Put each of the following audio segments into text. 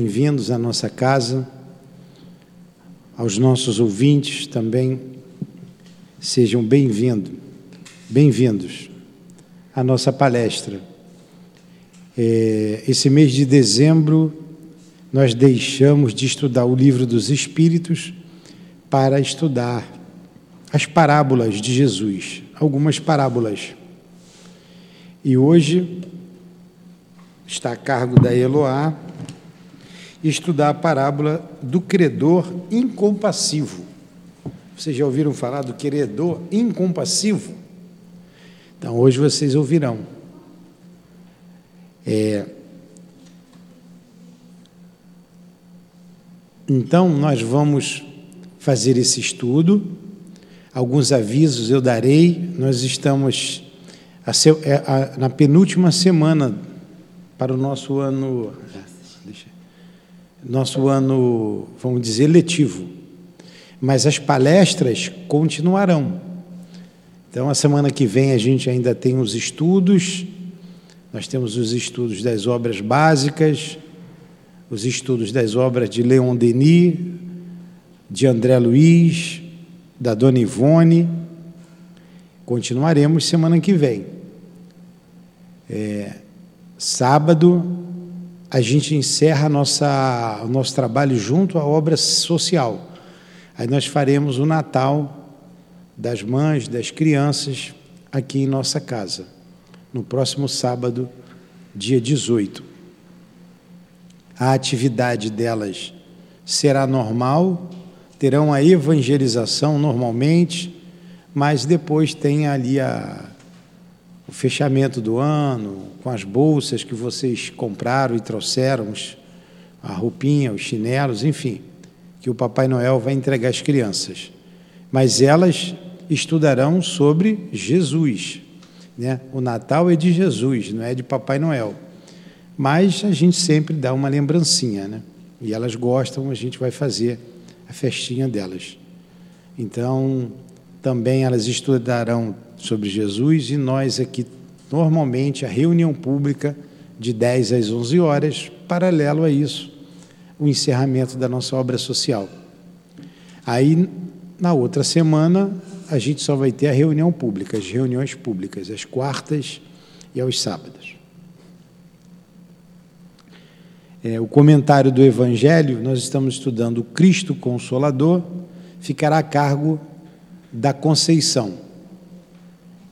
Bem-vindos à nossa casa, aos nossos ouvintes também, sejam bem-vindos, bem-vindos à nossa palestra. É, esse mês de dezembro, nós deixamos de estudar o livro dos Espíritos para estudar as parábolas de Jesus, algumas parábolas. E hoje está a cargo da Eloá estudar a parábola do credor incompassivo. Vocês já ouviram falar do credor incompassivo? Então, hoje vocês ouvirão. É... Então, nós vamos fazer esse estudo. Alguns avisos eu darei. Nós estamos é, na penúltima semana para o nosso ano nosso ano, vamos dizer, letivo. Mas as palestras continuarão. Então, a semana que vem a gente ainda tem os estudos, nós temos os estudos das obras básicas, os estudos das obras de Leon Denis, de André Luiz, da Dona Ivone. Continuaremos semana que vem. É, sábado, a gente encerra nossa, o nosso trabalho junto à obra social. Aí nós faremos o Natal das mães, das crianças, aqui em nossa casa, no próximo sábado, dia 18. A atividade delas será normal, terão a evangelização normalmente, mas depois tem ali a, o fechamento do ano, com as bolsas que vocês compraram e trouxeram, a roupinha, os chinelos, enfim, que o Papai Noel vai entregar às crianças. Mas elas estudarão sobre Jesus. Né? O Natal é de Jesus, não é de Papai Noel. Mas a gente sempre dá uma lembrancinha, né? E elas gostam, a gente vai fazer a festinha delas. Então, também elas estudarão sobre Jesus e nós aqui, normalmente, a reunião pública de 10 às 11 horas, paralelo a isso, o encerramento da nossa obra social. Aí, na outra semana, a gente só vai ter a reunião pública, as reuniões públicas, às quartas e aos sábados. É, o comentário do Evangelho, nós estamos estudando Cristo Consolador, ficará a cargo da Conceição.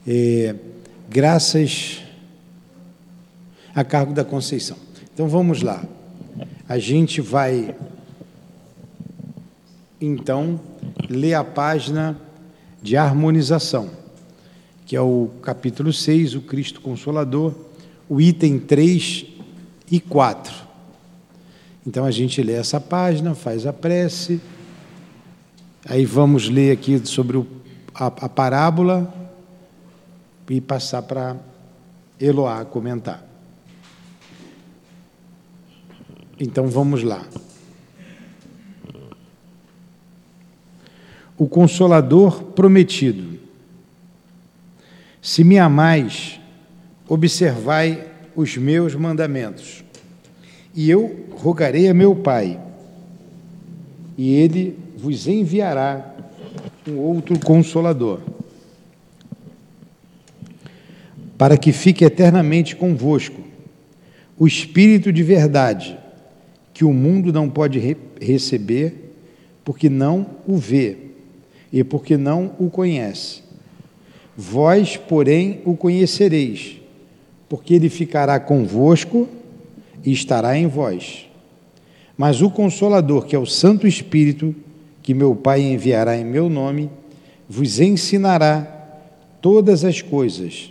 É, graças a cargo da Conceição. Então vamos lá. A gente vai então ler a página de harmonização, que é o capítulo 6, o Cristo Consolador, o item 3 e 4. Então a gente lê essa página, faz a prece, aí vamos ler aqui sobre o, a, a parábola e passar para Eloá comentar. Então vamos lá. O Consolador prometido. Se me amais, observai os meus mandamentos. E eu rogarei a meu Pai, e ele vos enviará um outro consolador para que fique eternamente convosco o Espírito de verdade, que o mundo não pode re receber, porque não o vê e porque não o conhece. Vós, porém, o conhecereis, porque ele ficará convosco e estará em vós. Mas o Consolador, que é o Santo Espírito, que meu Pai enviará em meu nome, vos ensinará todas as coisas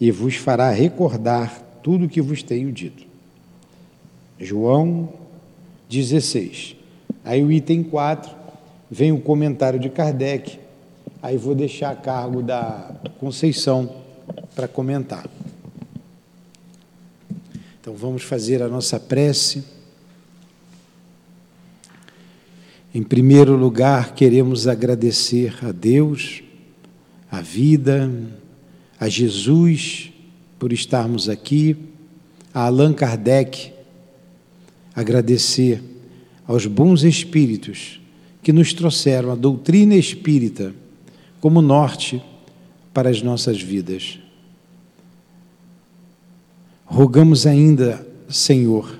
e vos fará recordar tudo o que vos tenho dito. João 16. Aí o item 4 vem o comentário de Kardec. Aí vou deixar a cargo da Conceição para comentar. Então vamos fazer a nossa prece. Em primeiro lugar, queremos agradecer a Deus, a vida, a Jesus por estarmos aqui, a Allan Kardec, agradecer aos bons espíritos que nos trouxeram a doutrina espírita como norte para as nossas vidas. Rogamos ainda, Senhor,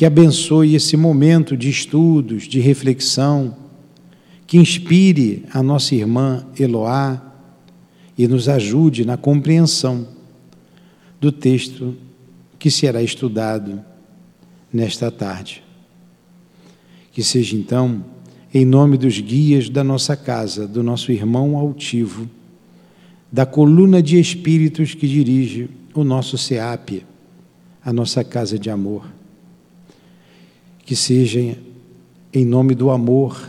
que abençoe esse momento de estudos, de reflexão, que inspire a nossa irmã Eloá e nos ajude na compreensão do texto que será estudado nesta tarde. Que seja então, em nome dos guias da nossa casa, do nosso irmão altivo, da coluna de espíritos que dirige o nosso SEAP, a nossa casa de amor. Que seja em nome do amor,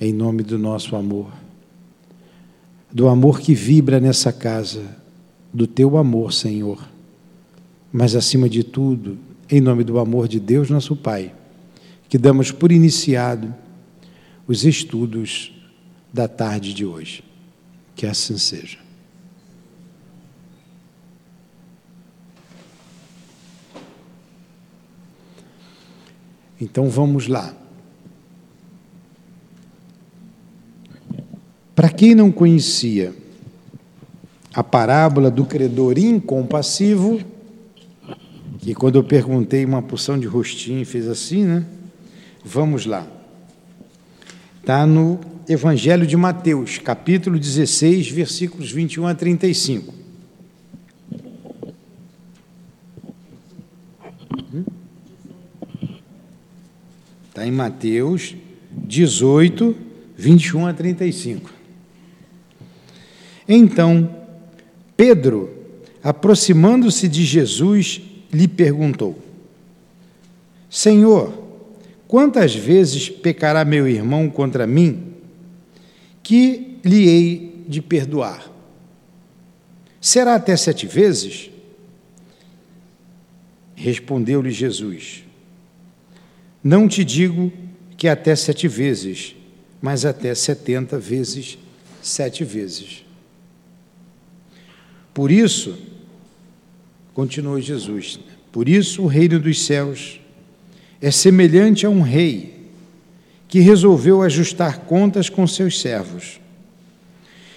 em nome do nosso amor, do amor que vibra nessa casa, do teu amor, Senhor, mas acima de tudo, em nome do amor de Deus, nosso Pai, que damos por iniciado os estudos da tarde de hoje. Que assim seja. Então vamos lá. Para quem não conhecia a parábola do credor incompassivo, que quando eu perguntei uma porção de rostinho fez assim, né? Vamos lá. Está no Evangelho de Mateus, capítulo 16, versículos 21 a 35. Está em Mateus 18, 21 a 35. Então, Pedro, aproximando-se de Jesus, lhe perguntou: Senhor, quantas vezes pecará meu irmão contra mim, que lhe hei de perdoar? Será até sete vezes? Respondeu-lhe Jesus: não te digo que até sete vezes, mas até setenta vezes sete vezes. Por isso, continuou Jesus, por isso o reino dos céus é semelhante a um rei que resolveu ajustar contas com seus servos.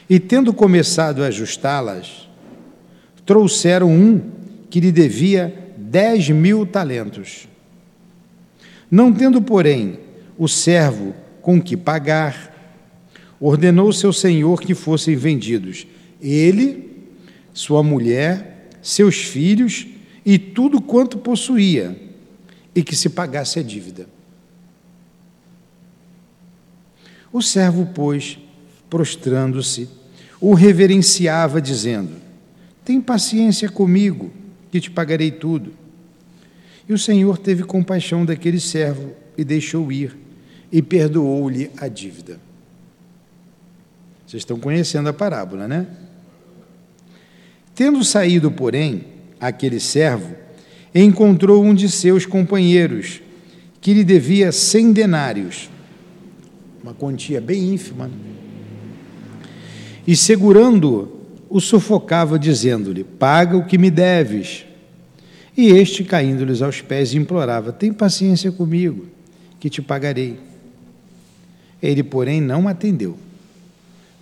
E tendo começado a ajustá-las, trouxeram um que lhe devia dez mil talentos. Não tendo, porém, o servo com que pagar, ordenou seu senhor que fossem vendidos ele, sua mulher, seus filhos e tudo quanto possuía, e que se pagasse a dívida. O servo, pois, prostrando-se, o reverenciava, dizendo: Tem paciência comigo, que te pagarei tudo. E o Senhor teve compaixão daquele servo e deixou ir e perdoou-lhe a dívida. Vocês estão conhecendo a parábola, né? Tendo saído, porém, aquele servo, encontrou um de seus companheiros, que lhe devia cem denários, uma quantia bem ínfima, e segurando-o, o sufocava, dizendo-lhe: Paga o que me deves. E este, caindo-lhes aos pés, implorava: Tem paciência comigo, que te pagarei. Ele, porém, não atendeu.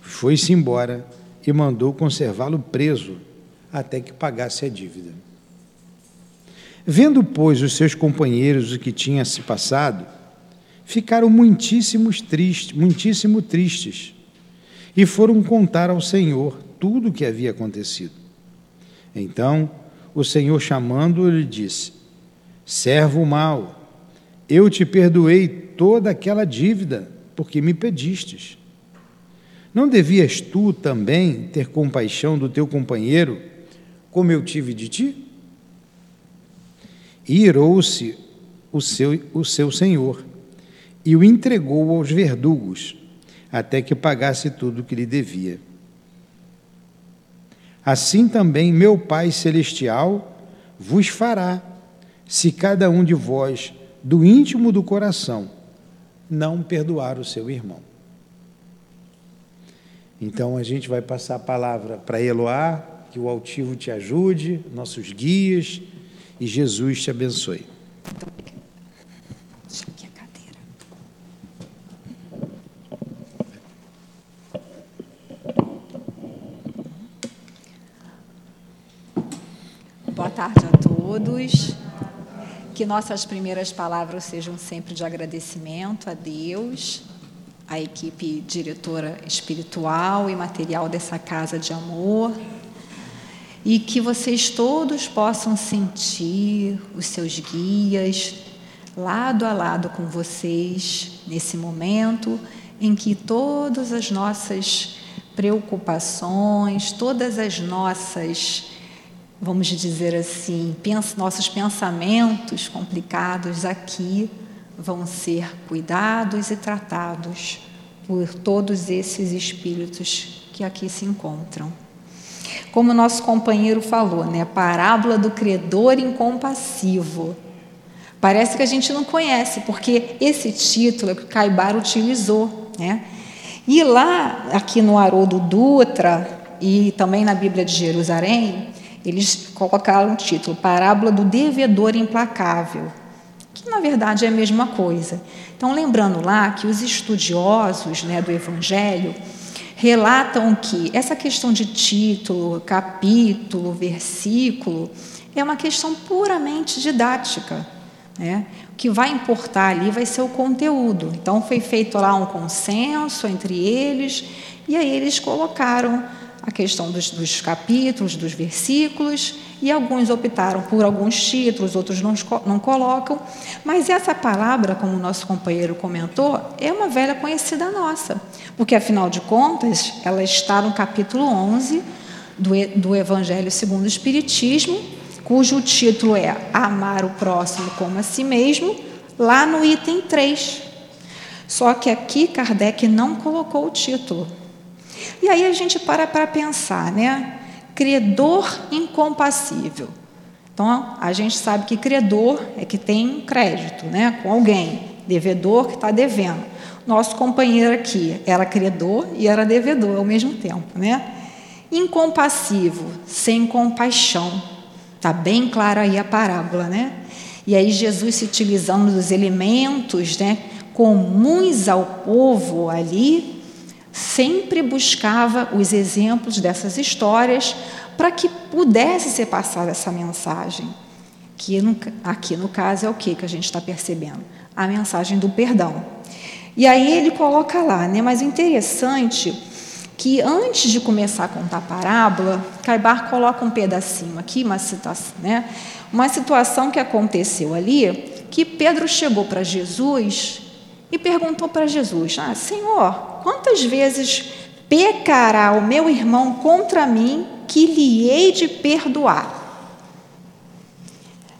Foi-se embora e mandou conservá-lo preso até que pagasse a dívida. Vendo, pois, os seus companheiros o que tinha se passado, ficaram muitíssimos tristes, muitíssimo tristes, e foram contar ao Senhor tudo o que havia acontecido. Então, o Senhor chamando-o lhe disse: Servo mau, eu te perdoei toda aquela dívida, porque me pedistes. Não devias tu também ter compaixão do teu companheiro, como eu tive de ti? E irou-se o seu, o seu senhor e o entregou aos verdugos, até que pagasse tudo o que lhe devia. Assim também meu Pai Celestial vos fará, se cada um de vós, do íntimo do coração, não perdoar o seu irmão. Então a gente vai passar a palavra para Eloá, que o altivo te ajude, nossos guias, e Jesus te abençoe. Então, deixa aqui a cadeira. Boa tarde a todos. Que nossas primeiras palavras sejam sempre de agradecimento a Deus, à equipe diretora espiritual e material dessa casa de amor, e que vocês todos possam sentir os seus guias lado a lado com vocês nesse momento em que todas as nossas preocupações, todas as nossas vamos dizer assim, pens nossos pensamentos complicados aqui vão ser cuidados e tratados por todos esses espíritos que aqui se encontram. Como nosso companheiro falou, né, parábola do credor incompassivo. Parece que a gente não conhece, porque esse título é que Caibar utilizou, né? E lá, aqui no Haroldo Dutra e também na Bíblia de Jerusalém, eles colocaram o título Parábola do Devedor Implacável, que na verdade é a mesma coisa. Então, lembrando lá que os estudiosos né, do Evangelho relatam que essa questão de título, capítulo, versículo, é uma questão puramente didática. Né? O que vai importar ali vai ser o conteúdo. Então, foi feito lá um consenso entre eles, e aí eles colocaram a questão dos, dos, capítulos, dos versículos, e alguns optaram por alguns títulos, outros não, não colocam. Mas essa palavra, como o nosso companheiro comentou, é uma velha conhecida nossa, porque afinal de contas, ela está no capítulo 11 do, do Evangelho segundo o Espiritismo, cujo título é Amar o Próximo como a Si Mesmo, lá no item 3. Só que aqui Kardec não colocou o título. E aí a gente para para pensar, né? Credor incompassível. Então, a gente sabe que credor é que tem crédito né, com alguém, devedor que está devendo. Nosso companheiro aqui era credor e era devedor ao mesmo tempo. Né? Incompassivo, sem compaixão. Está bem clara aí a parábola. Né? E aí, Jesus se utilizando dos elementos né, comuns ao povo ali, sempre buscava os exemplos dessas histórias para que pudesse ser passada essa mensagem. Que aqui no caso é o que que a gente está percebendo? A mensagem do perdão. E aí ele coloca lá, né? Mas o interessante que antes de começar a contar a parábola, Caibar coloca um pedacinho aqui, uma situação, né? Uma situação que aconteceu ali, que Pedro chegou para Jesus e perguntou para Jesus: Ah, Senhor, quantas vezes pecará o meu irmão contra mim que lhe hei de perdoar?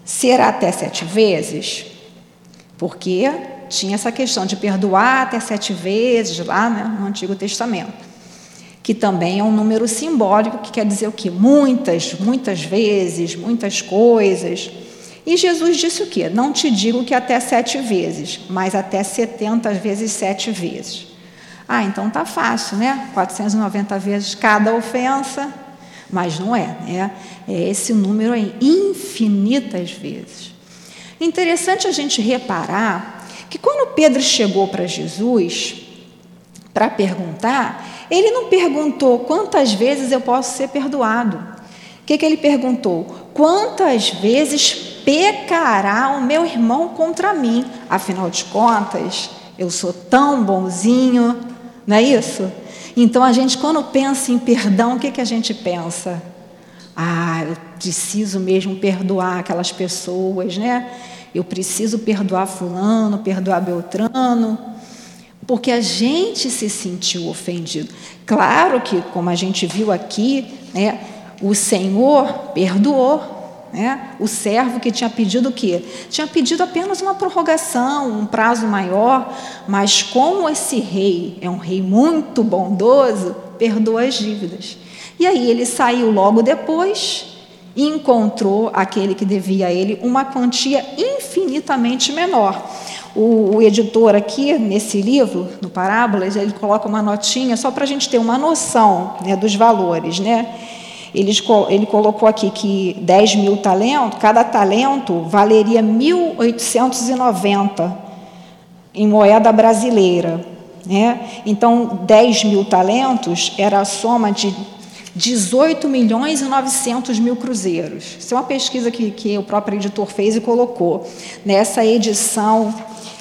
Será até sete vezes? Porque tinha essa questão de perdoar até sete vezes lá né, no Antigo Testamento, que também é um número simbólico que quer dizer o quê? Muitas, muitas vezes, muitas coisas. E Jesus disse o quê? Não te digo que até sete vezes, mas até setenta vezes sete vezes. Ah, então tá fácil, né? 490 vezes cada ofensa, mas não é, né? É esse número aí, infinitas vezes. Interessante a gente reparar que quando Pedro chegou para Jesus para perguntar, ele não perguntou quantas vezes eu posso ser perdoado. O que, que ele perguntou? Quantas vezes pecará o meu irmão contra mim. Afinal de contas, eu sou tão bonzinho, não é isso? Então a gente, quando pensa em perdão, o que, que a gente pensa? Ah, eu preciso mesmo perdoar aquelas pessoas, né? Eu preciso perdoar Fulano, perdoar Beltrano, porque a gente se sentiu ofendido. Claro que, como a gente viu aqui, né, o Senhor perdoou, né? O servo que tinha pedido o quê? Tinha pedido apenas uma prorrogação, um prazo maior, mas como esse rei é um rei muito bondoso, perdoa as dívidas. E aí ele saiu logo depois e encontrou aquele que devia a ele uma quantia infinitamente menor. O, o editor aqui, nesse livro, no Parábolas, ele coloca uma notinha só para a gente ter uma noção né, dos valores. Né? Ele, ele colocou aqui que 10 mil talentos, cada talento valeria 1.890 em moeda brasileira. Né? Então, 10 mil talentos era a soma de 18 milhões e 900 mil cruzeiros. Isso é uma pesquisa que, que o próprio editor fez e colocou nessa edição,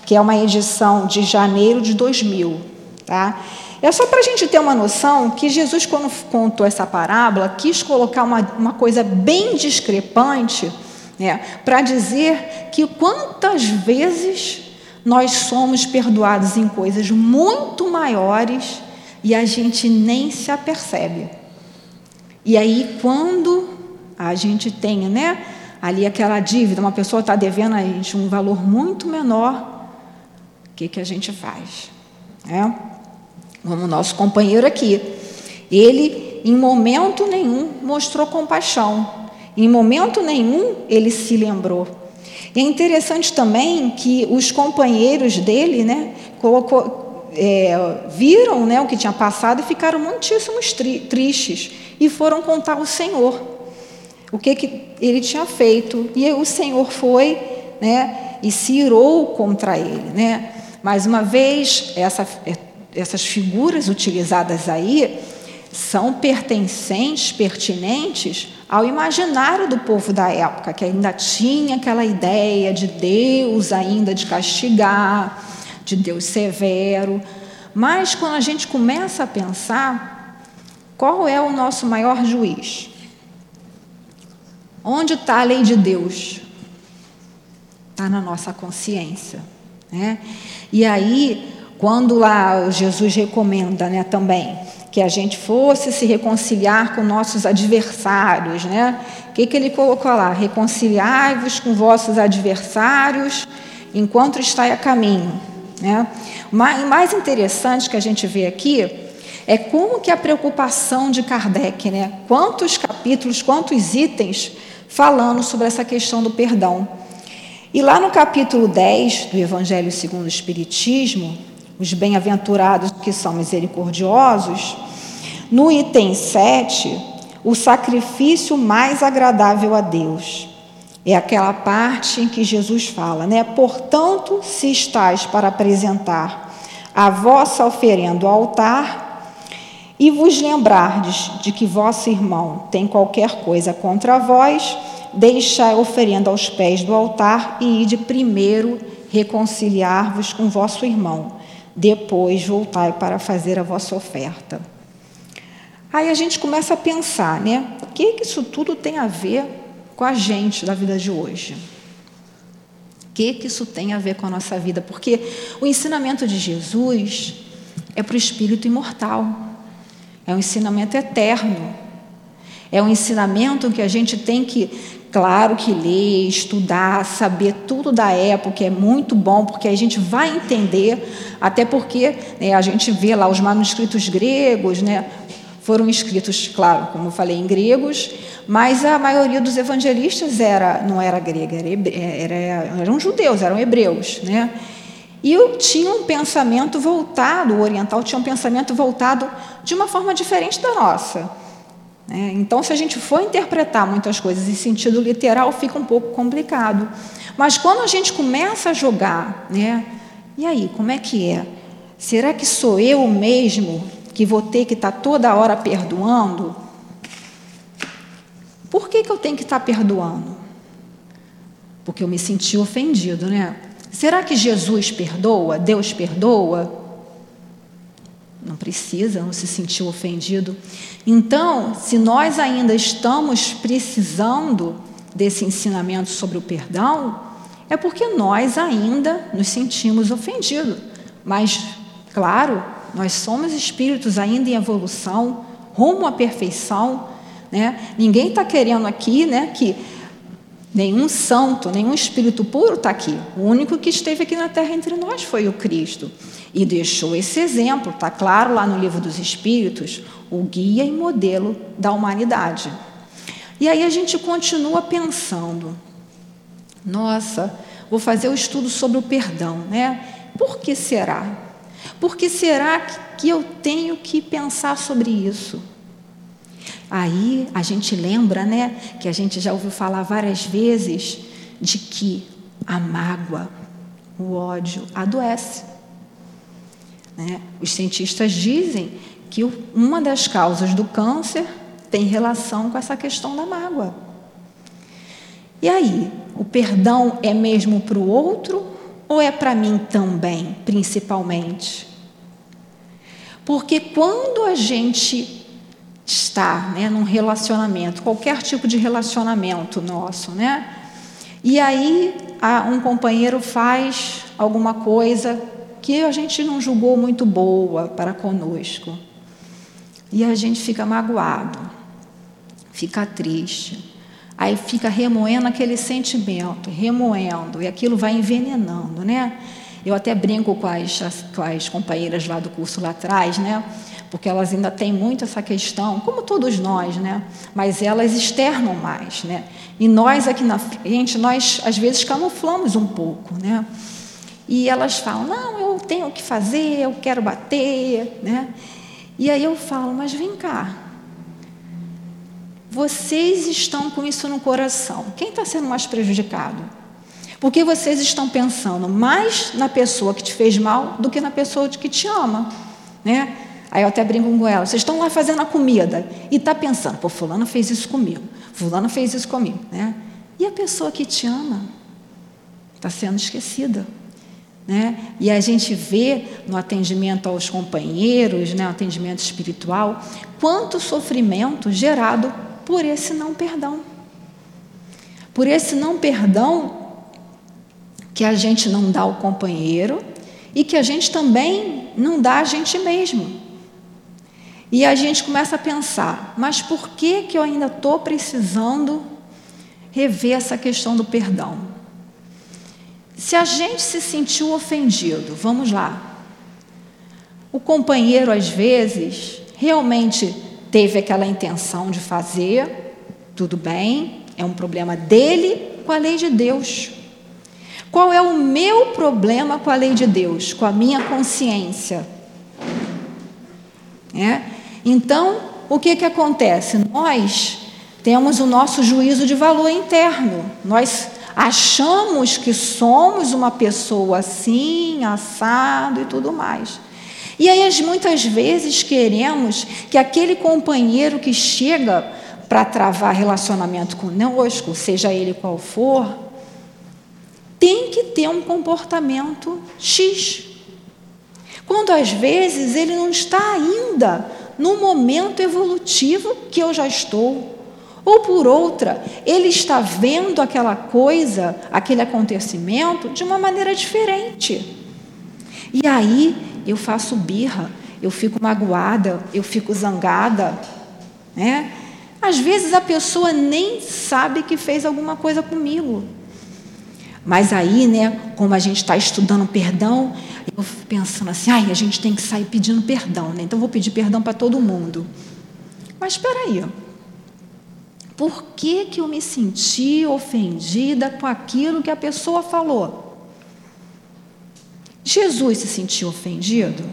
que é uma edição de janeiro de 2000. Tá? É só para a gente ter uma noção que Jesus, quando contou essa parábola, quis colocar uma, uma coisa bem discrepante né, para dizer que quantas vezes nós somos perdoados em coisas muito maiores e a gente nem se apercebe. E aí, quando a gente tem né, ali aquela dívida, uma pessoa está devendo a gente um valor muito menor, o que, que a gente faz? É? Como o nosso companheiro aqui. Ele, em momento nenhum, mostrou compaixão, em momento nenhum, ele se lembrou. E é interessante também que os companheiros dele né, colocou, é, viram né, o que tinha passado e ficaram muitíssimos tri tristes e foram contar ao Senhor o que, que ele tinha feito. E o Senhor foi né, e se irou contra ele. Né? Mais uma vez, essa essas figuras utilizadas aí são pertencentes, pertinentes ao imaginário do povo da época, que ainda tinha aquela ideia de Deus ainda de castigar, de Deus severo. Mas quando a gente começa a pensar, qual é o nosso maior juiz? Onde está a lei de Deus? Está na nossa consciência. Né? E aí quando lá Jesus recomenda né, também que a gente fosse se reconciliar com nossos adversários, né? O que, que ele colocou lá? Reconciliai-vos com vossos adversários enquanto está a caminho. Né? O mais interessante que a gente vê aqui é como que a preocupação de Kardec, né? quantos capítulos, quantos itens falando sobre essa questão do perdão. E lá no capítulo 10 do Evangelho segundo o Espiritismo, os bem-aventurados que são misericordiosos, no item 7, o sacrifício mais agradável a Deus. É aquela parte em que Jesus fala, né? Portanto, se estáis para apresentar a vossa oferenda ao altar, e vos lembrardes de que vosso irmão tem qualquer coisa contra vós, deixai a oferenda aos pés do altar e ide primeiro reconciliar-vos com vosso irmão depois voltai para fazer a vossa oferta. Aí a gente começa a pensar, né? O que, que isso tudo tem a ver com a gente da vida de hoje? O que, que isso tem a ver com a nossa vida? Porque o ensinamento de Jesus é para o espírito imortal, é um ensinamento eterno, é um ensinamento que a gente tem que Claro que ler, estudar, saber tudo da época é muito bom, porque a gente vai entender, até porque né, a gente vê lá os manuscritos gregos, né, foram escritos, claro, como eu falei, em gregos, mas a maioria dos evangelistas era, não era grega, era, era, eram judeus, eram hebreus. Né? E tinha um pensamento voltado, o oriental tinha um pensamento voltado de uma forma diferente da nossa. Né? então, se a gente for interpretar muitas coisas em sentido literal, fica um pouco complicado. Mas quando a gente começa a jogar, né? E aí, como é que é? Será que sou eu mesmo que vou ter que estar toda hora perdoando? Por que, que eu tenho que estar perdoando? Porque eu me senti ofendido, né? Será que Jesus perdoa? Deus perdoa? Não precisa, não se sentiu ofendido. Então, se nós ainda estamos precisando desse ensinamento sobre o perdão, é porque nós ainda nos sentimos ofendidos. Mas, claro, nós somos espíritos ainda em evolução, rumo à perfeição. Né? Ninguém está querendo aqui né, que nenhum santo, nenhum espírito puro está aqui. O único que esteve aqui na terra entre nós foi o Cristo. E deixou esse exemplo, está claro lá no livro dos Espíritos, o guia e modelo da humanidade. E aí a gente continua pensando: nossa, vou fazer o estudo sobre o perdão, né? Por que será? Por que será que eu tenho que pensar sobre isso? Aí a gente lembra, né, que a gente já ouviu falar várias vezes de que a mágoa, o ódio adoece. Né? Os cientistas dizem que uma das causas do câncer tem relação com essa questão da mágoa. E aí, o perdão é mesmo para o outro ou é para mim também, principalmente? Porque quando a gente está né, num relacionamento, qualquer tipo de relacionamento nosso, né? E aí um companheiro faz alguma coisa que a gente não julgou muito boa para conosco. E a gente fica magoado, fica triste. Aí fica remoendo aquele sentimento, remoendo, e aquilo vai envenenando, né? Eu até brinco com as, com as companheiras lá do curso lá atrás, né? Porque elas ainda têm muito essa questão, como todos nós, né? Mas elas externam mais, né? E nós aqui na frente, nós às vezes camuflamos um pouco, né? E elas falam: "Não, eu tenho que fazer, eu quero bater", né? E aí eu falo: "Mas vem cá. Vocês estão com isso no coração. Quem está sendo mais prejudicado? Porque vocês estão pensando mais na pessoa que te fez mal do que na pessoa que te ama, né? Aí eu até brinco com ela, vocês estão lá fazendo a comida e está pensando, pô, fulano fez isso comigo, fulano fez isso comigo, né? E a pessoa que te ama está sendo esquecida, né? E a gente vê no atendimento aos companheiros, né, atendimento espiritual, quanto sofrimento gerado por esse não perdão. Por esse não perdão que a gente não dá ao companheiro e que a gente também não dá a gente mesmo. E a gente começa a pensar, mas por que, que eu ainda estou precisando rever essa questão do perdão? Se a gente se sentiu ofendido, vamos lá. O companheiro, às vezes, realmente teve aquela intenção de fazer, tudo bem, é um problema dele com a lei de Deus. Qual é o meu problema com a lei de Deus, com a minha consciência? É? Então, o que, que acontece? Nós temos o nosso juízo de valor interno. Nós achamos que somos uma pessoa assim, assado e tudo mais. E aí, muitas vezes, queremos que aquele companheiro que chega para travar relacionamento conosco, seja ele qual for, tem que ter um comportamento X. Quando às vezes ele não está ainda no momento evolutivo que eu já estou. Ou por outra, ele está vendo aquela coisa, aquele acontecimento de uma maneira diferente. E aí eu faço birra, eu fico magoada, eu fico zangada, né? Às vezes a pessoa nem sabe que fez alguma coisa comigo. Mas aí, né, como a gente está estudando perdão, eu fico pensando assim, ai, a gente tem que sair pedindo perdão, né? Então vou pedir perdão para todo mundo. Mas espera aí, por que, que eu me senti ofendida com aquilo que a pessoa falou? Jesus se sentiu ofendido?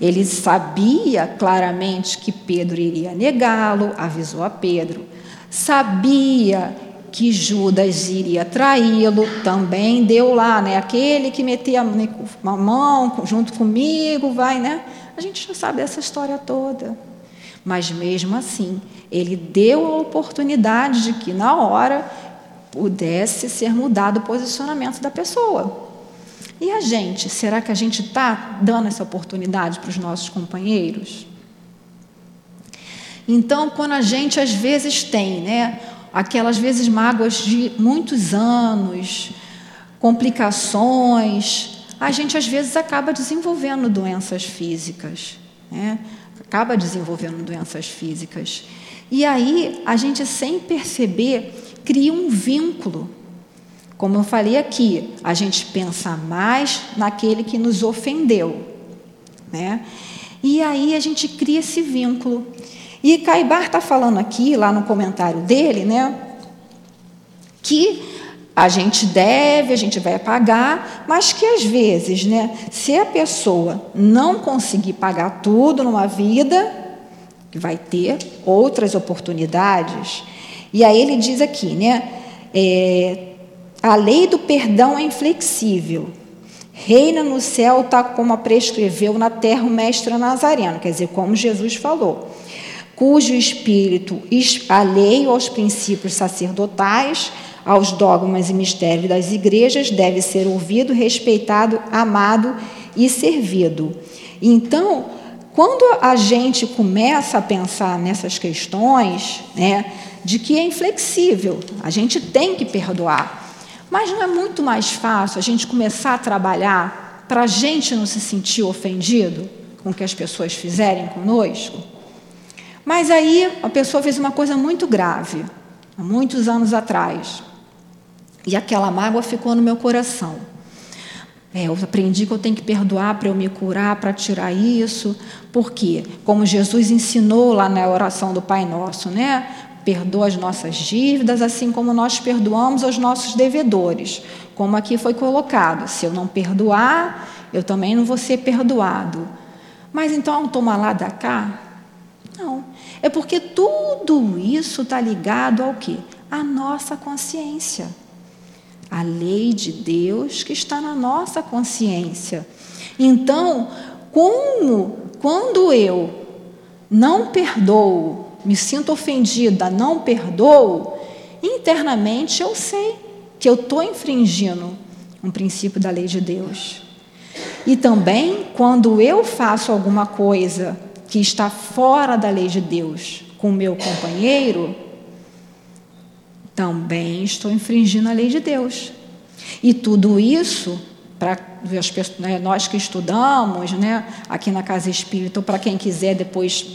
Ele sabia claramente que Pedro iria negá-lo, avisou a Pedro. Sabia que Judas iria traí-lo, também deu lá, né? Aquele que metia a mão junto comigo, vai, né? A gente já sabe essa história toda. Mas mesmo assim, ele deu a oportunidade de que na hora pudesse ser mudado o posicionamento da pessoa. E a gente, será que a gente está dando essa oportunidade para os nossos companheiros? Então, quando a gente às vezes tem, né, aquelas vezes mágoas de muitos anos, complicações, a gente às vezes acaba desenvolvendo doenças físicas, né? Acaba desenvolvendo doenças físicas. E aí a gente, sem perceber, cria um vínculo. Como eu falei aqui, a gente pensa mais naquele que nos ofendeu. Né? E aí a gente cria esse vínculo. E Caibar está falando aqui, lá no comentário dele, né, que a gente deve, a gente vai pagar, mas que às vezes, né, se a pessoa não conseguir pagar tudo numa vida, vai ter outras oportunidades. E aí ele diz aqui, né? É, a lei do perdão é inflexível. Reina no céu, tal como a prescreveu na terra o mestre Nazareno, quer dizer, como Jesus falou, cujo espírito alheio aos princípios sacerdotais, aos dogmas e mistérios das igrejas, deve ser ouvido, respeitado, amado e servido. Então, quando a gente começa a pensar nessas questões, né, de que é inflexível, a gente tem que perdoar. Mas não é muito mais fácil a gente começar a trabalhar para a gente não se sentir ofendido com o que as pessoas fizerem conosco? Mas aí a pessoa fez uma coisa muito grave, há muitos anos atrás, e aquela mágoa ficou no meu coração. É, eu aprendi que eu tenho que perdoar para eu me curar, para tirar isso, porque, como Jesus ensinou lá na oração do Pai Nosso, né? Perdoa as nossas dívidas, assim como nós perdoamos aos nossos devedores. Como aqui foi colocado: se eu não perdoar, eu também não vou ser perdoado. Mas então toma lá da cá? Não. É porque tudo isso está ligado ao quê? À nossa consciência. A lei de Deus que está na nossa consciência. Então, como quando eu não perdoo me sinto ofendida, não perdoo, internamente eu sei que eu estou infringindo um princípio da lei de Deus. E também, quando eu faço alguma coisa que está fora da lei de Deus com o meu companheiro, também estou infringindo a lei de Deus. E tudo isso, para né, nós que estudamos né, aqui na Casa Espírita, ou para quem quiser depois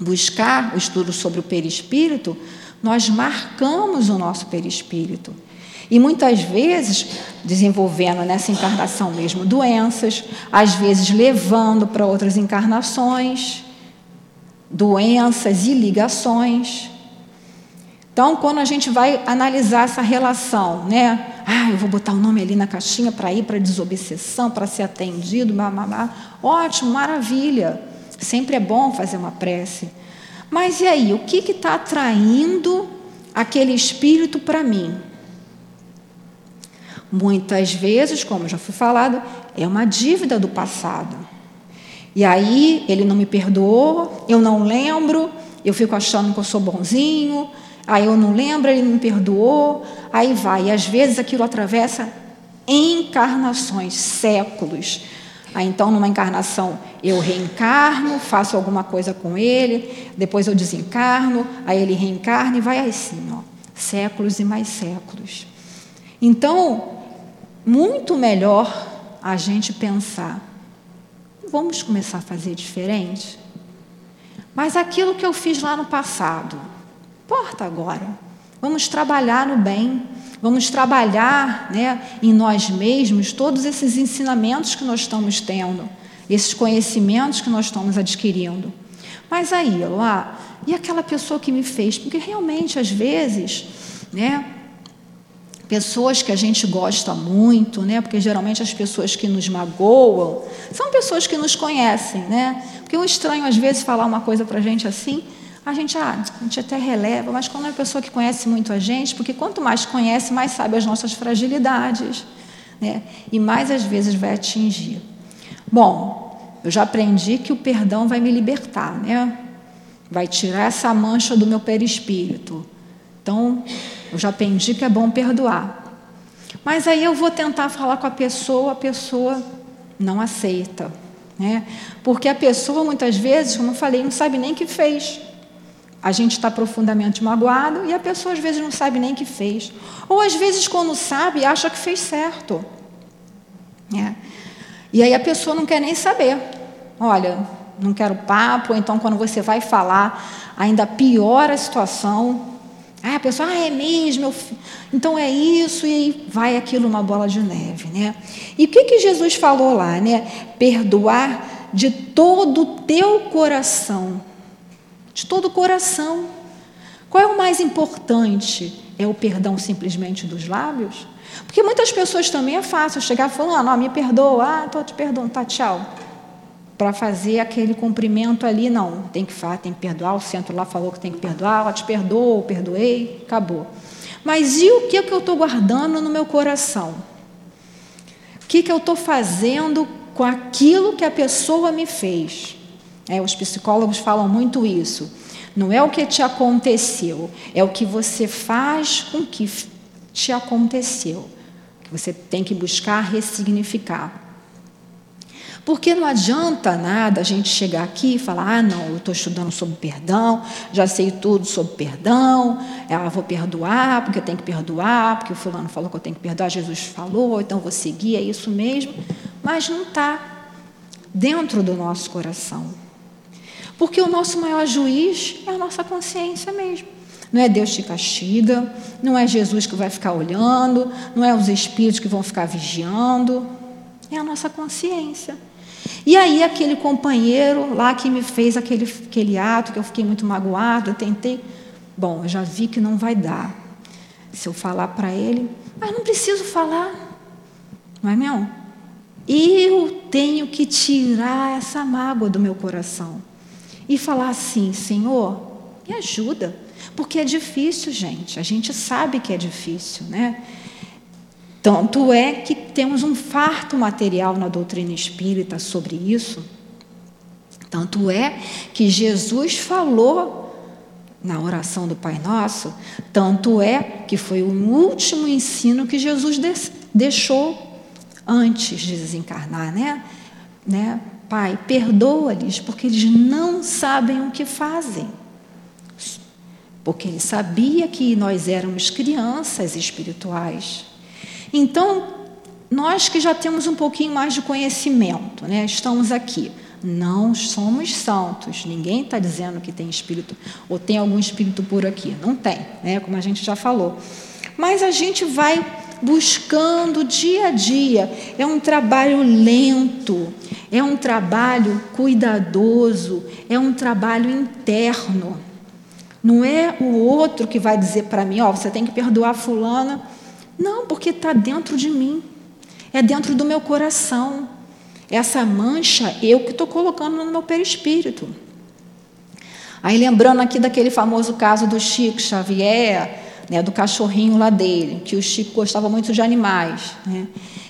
buscar o estudo sobre o perispírito, nós marcamos o nosso perispírito. E muitas vezes desenvolvendo nessa encarnação mesmo doenças, às vezes levando para outras encarnações, doenças e ligações. Então, quando a gente vai analisar essa relação, né? Ah, eu vou botar o nome ali na caixinha para ir para desobsessão, para ser atendido, blá, blá, blá. ótimo, maravilha. Sempre é bom fazer uma prece. Mas e aí, o que está atraindo aquele espírito para mim? Muitas vezes, como já foi falado, é uma dívida do passado. E aí ele não me perdoou, eu não lembro, eu fico achando que eu sou bonzinho, aí eu não lembro, ele não me perdoou, aí vai. E às vezes aquilo atravessa encarnações, séculos. Aí então, numa encarnação, eu reencarno, faço alguma coisa com ele, depois eu desencarno, aí ele reencarna e vai assim, ó, séculos e mais séculos. Então, muito melhor a gente pensar, vamos começar a fazer diferente? Mas aquilo que eu fiz lá no passado, importa agora. Vamos trabalhar no bem, vamos trabalhar né, em nós mesmos todos esses ensinamentos que nós estamos tendo, esses conhecimentos que nós estamos adquirindo. Mas aí, lá, e aquela pessoa que me fez? Porque realmente, às vezes, né, pessoas que a gente gosta muito, né? Porque geralmente as pessoas que nos magoam são pessoas que nos conhecem, né? Porque o estranho às vezes falar uma coisa para a gente assim, a gente, ah, a gente até releva, mas quando é uma pessoa que conhece muito a gente, porque quanto mais conhece, mais sabe as nossas fragilidades, né? E mais às vezes vai atingir. Bom, eu já aprendi que o perdão vai me libertar, né? Vai tirar essa mancha do meu perispírito. Então, eu já aprendi que é bom perdoar. Mas aí eu vou tentar falar com a pessoa, a pessoa não aceita, né? Porque a pessoa muitas vezes, como eu falei, não sabe nem o que fez. A gente está profundamente magoado e a pessoa às vezes não sabe nem que fez. Ou às vezes, quando sabe, acha que fez certo. É. E aí a pessoa não quer nem saber. Olha, não quero papo, então quando você vai falar, ainda piora a situação. Ah, a pessoa, ah, é mesmo, então é isso, e aí vai aquilo uma bola de neve, né? E o que, que Jesus falou lá, né? Perdoar de todo o teu coração de todo o coração. Qual é o mais importante? É o perdão simplesmente dos lábios? Porque muitas pessoas também é fácil chegar falando, ah, não, me perdoa, ah, estou te perdoando, tá, tchau. para fazer aquele cumprimento ali, não, tem que falar, tem que perdoar, o centro lá falou que tem que perdoar, ela te perdoou, perdoei, acabou. Mas e o que, que eu estou guardando no meu coração? O que, que eu estou fazendo com aquilo que a pessoa me fez? É, os psicólogos falam muito isso. Não é o que te aconteceu, é o que você faz com que te aconteceu. Você tem que buscar ressignificar. Porque não adianta nada a gente chegar aqui e falar: ah, não, eu estou estudando sobre perdão, já sei tudo sobre perdão, ah, vou perdoar, porque eu tenho que perdoar, porque o fulano falou que eu tenho que perdoar, Jesus falou, então vou seguir, é isso mesmo. Mas não está dentro do nosso coração. Porque o nosso maior juiz é a nossa consciência mesmo. Não é Deus que castiga, não é Jesus que vai ficar olhando, não é os espíritos que vão ficar vigiando, é a nossa consciência. E aí aquele companheiro lá que me fez aquele, aquele ato, que eu fiquei muito magoada, tentei, bom, eu já vi que não vai dar. Se eu falar para ele, mas não preciso falar, não é meu? Eu tenho que tirar essa mágoa do meu coração e falar assim: Senhor, me ajuda, porque é difícil, gente. A gente sabe que é difícil, né? Tanto é que temos um farto material na doutrina espírita sobre isso. Tanto é que Jesus falou na oração do Pai Nosso, tanto é que foi o último ensino que Jesus deixou antes de desencarnar, né? né? Pai, perdoa-lhes, porque eles não sabem o que fazem. Porque ele sabia que nós éramos crianças espirituais. Então, nós que já temos um pouquinho mais de conhecimento, né, estamos aqui. Não somos santos. Ninguém está dizendo que tem espírito ou tem algum espírito por aqui. Não tem, né, como a gente já falou. Mas a gente vai buscando dia a dia. É um trabalho lento, é um trabalho cuidadoso, é um trabalho interno. Não é o outro que vai dizer para mim, ó, oh, você tem que perdoar fulana não, porque está dentro de mim, é dentro do meu coração. Essa mancha eu que estou colocando no meu perispírito. Aí lembrando aqui daquele famoso caso do Chico Xavier, né, do cachorrinho lá dele, que o Chico gostava muito de animais. Né?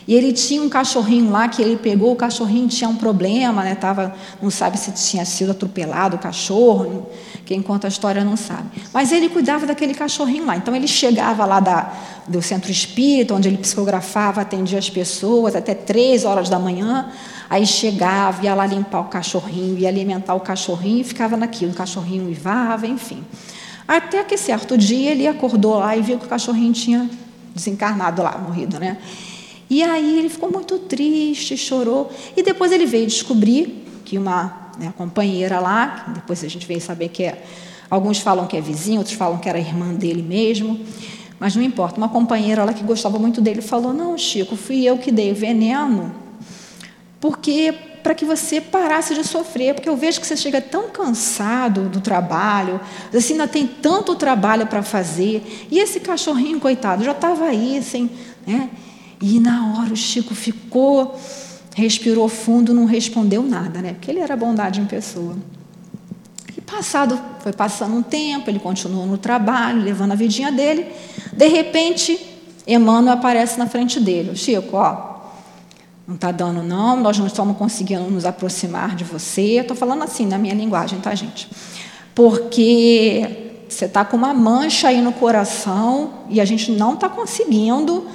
E ele tinha um cachorrinho lá que ele pegou, o cachorrinho tinha um problema, né, tava, não sabe se tinha sido atropelado o cachorro, quem conta a história não sabe. Mas ele cuidava daquele cachorrinho lá. Então ele chegava lá da, do centro espírita, onde ele psicografava, atendia as pessoas até três horas da manhã. Aí chegava, ia lá limpar o cachorrinho, ia alimentar o cachorrinho e ficava naquilo. O cachorrinho uivava, enfim. Até que certo dia ele acordou lá e viu que o cachorrinho tinha desencarnado lá, morrido, né? E aí ele ficou muito triste, chorou. E depois ele veio descobrir que uma né, companheira lá, depois a gente veio saber que é. Alguns falam que é vizinho, outros falam que era irmã dele mesmo, mas não importa. Uma companheira lá que gostava muito dele falou: Não, Chico, fui eu que dei o veneno, porque para que você parasse de sofrer, porque eu vejo que você chega tão cansado do trabalho, você ainda tem tanto trabalho para fazer, e esse cachorrinho, coitado, já estava aí, assim, né? E na hora o Chico ficou respirou fundo, não respondeu nada, né? Porque ele era bondade em pessoa. E passado, foi passando um tempo, ele continuou no trabalho, levando a vidinha dele. De repente, Emmanuel aparece na frente dele. Chico, ó, não está dando não, nós não estamos conseguindo nos aproximar de você. Estou falando assim na minha linguagem, tá, gente? Porque você está com uma mancha aí no coração e a gente não está conseguindo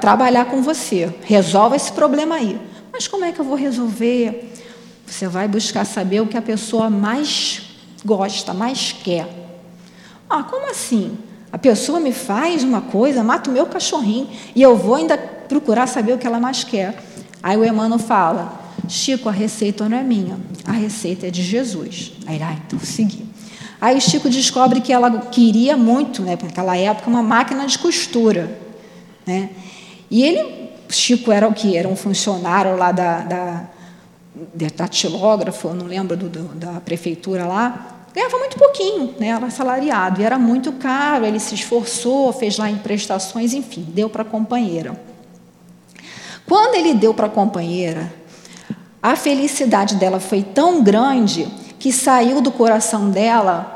trabalhar com você, resolve esse problema aí. Mas como é que eu vou resolver? Você vai buscar saber o que a pessoa mais gosta, mais quer. Ah, como assim? A pessoa me faz uma coisa, mata o meu cachorrinho e eu vou ainda procurar saber o que ela mais quer. Aí o Emmanuel fala: Chico, a receita não é minha, a receita é de Jesus. Aí, ah, então segui. Aí Chico descobre que ela queria muito, né, naquela época, uma máquina de costura. Né? E ele, Chico era o que? Era um funcionário lá da, da, da não lembro do, do, da prefeitura lá, ganhava muito pouquinho, né? era salariado, e era muito caro, ele se esforçou, fez lá em prestações, enfim, deu para a companheira. Quando ele deu para a companheira, a felicidade dela foi tão grande que saiu do coração dela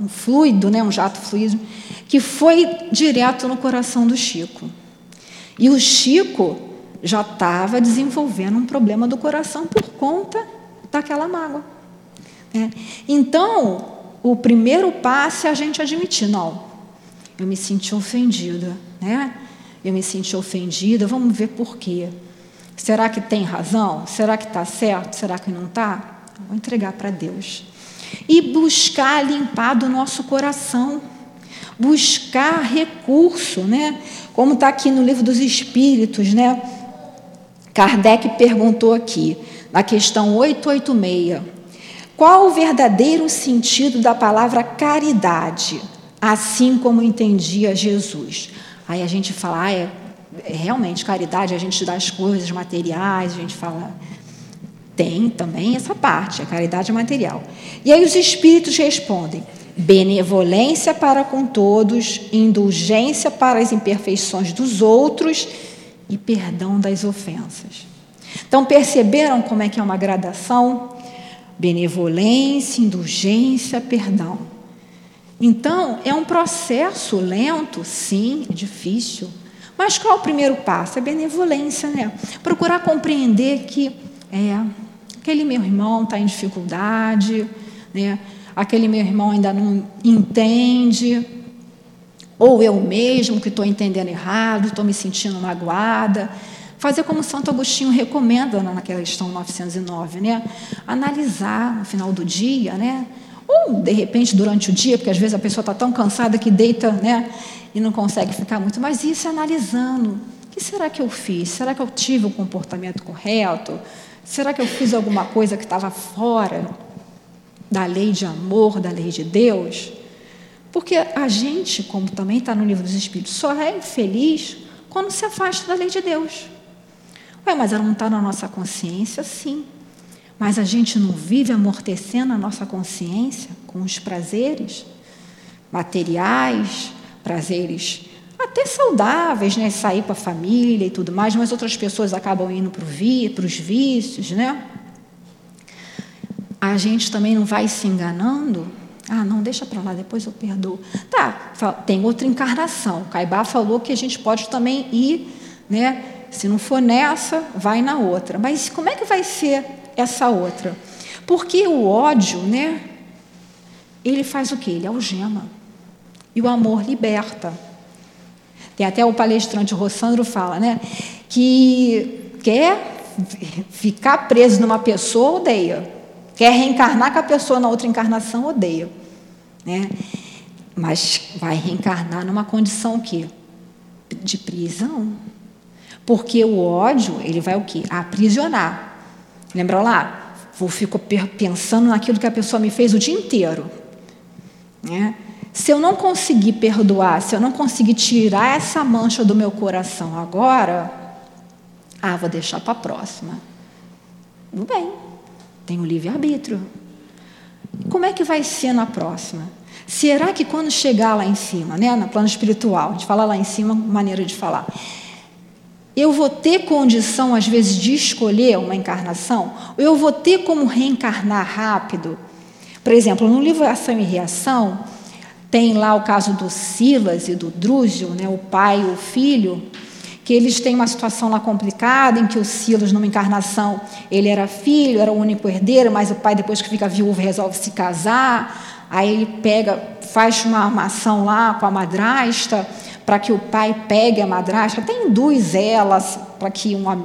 um fluido, né, um jato fluido, que foi direto no coração do Chico. E o Chico já estava desenvolvendo um problema do coração por conta daquela mágoa. Né? Então, o primeiro passo é a gente admitir, não, eu me senti ofendida, né? Eu me senti ofendida, vamos ver por quê. Será que tem razão? Será que está certo? Será que não está? Vou entregar para Deus. E buscar limpar do nosso coração. Buscar recurso, né? Como está aqui no livro dos Espíritos, né? Kardec perguntou aqui, na questão 886, qual o verdadeiro sentido da palavra caridade, assim como entendia Jesus? Aí a gente fala, ah, é é, realmente, caridade, a gente dá as coisas materiais, a gente fala. Tem também essa parte, a caridade material. E aí os espíritos respondem: benevolência para com todos, indulgência para as imperfeições dos outros e perdão das ofensas. Então, perceberam como é que é uma gradação? Benevolência, indulgência, perdão. Então, é um processo lento, sim, é difícil, mas qual é o primeiro passo? É benevolência, né? Procurar compreender que é, aquele meu irmão está em dificuldade, né? aquele meu irmão ainda não entende, ou eu mesmo que estou entendendo errado, estou me sentindo magoada. Fazer como Santo Agostinho recomenda naquela questão 909, né? Analisar no final do dia, né? Ou de repente durante o dia, porque às vezes a pessoa está tão cansada que deita, né? e não consegue ficar muito, mas isso analisando. O que será que eu fiz? Será que eu tive o comportamento correto? Será que eu fiz alguma coisa que estava fora da lei de amor, da lei de Deus? Porque a gente, como também está no livro dos Espíritos, só é infeliz quando se afasta da lei de Deus. Ué, mas ela não está na nossa consciência? Sim. Mas a gente não vive amortecendo a nossa consciência com os prazeres materiais, prazeres até saudáveis, né? Sair com a família e tudo mais, mas outras pessoas acabam indo para vi, os vícios, né? A gente também não vai se enganando. Ah, não, deixa para lá, depois eu perdoo. Tá, tem outra encarnação. Caibá falou que a gente pode também ir, né? Se não for nessa, vai na outra. Mas como é que vai ser essa outra? Porque o ódio, né? Ele faz o quê? Ele algema. E o amor liberta. Tem até o palestrante Rossandro fala, né? Que quer ficar preso numa pessoa, odeia. Quer reencarnar com a pessoa na outra encarnação, odeia. Né? Mas vai reencarnar numa condição que de prisão. Porque o ódio, ele vai o quê? Aprisionar. Lembra lá? Vou fico pensando naquilo que a pessoa me fez o dia inteiro. Né? Se eu não conseguir perdoar, se eu não conseguir tirar essa mancha do meu coração agora, ah, vou deixar para a próxima. Tudo bem, tenho livre-arbítrio. Como é que vai ser na próxima? Será que quando chegar lá em cima, né, no plano espiritual, a gente fala lá em cima, maneira de falar, eu vou ter condição, às vezes, de escolher uma encarnação? Ou eu vou ter como reencarnar rápido? Por exemplo, no livro Ação e Reação, tem lá o caso do Silas e do Drúzio, né, o pai e o filho, que eles têm uma situação lá complicada, em que o Silas, numa encarnação, ele era filho, era o único herdeiro, mas o pai, depois que fica viúvo, resolve se casar, aí ele pega, faz uma armação lá com a madrasta, para que o pai pegue a madrasta, até induz elas, para que uma,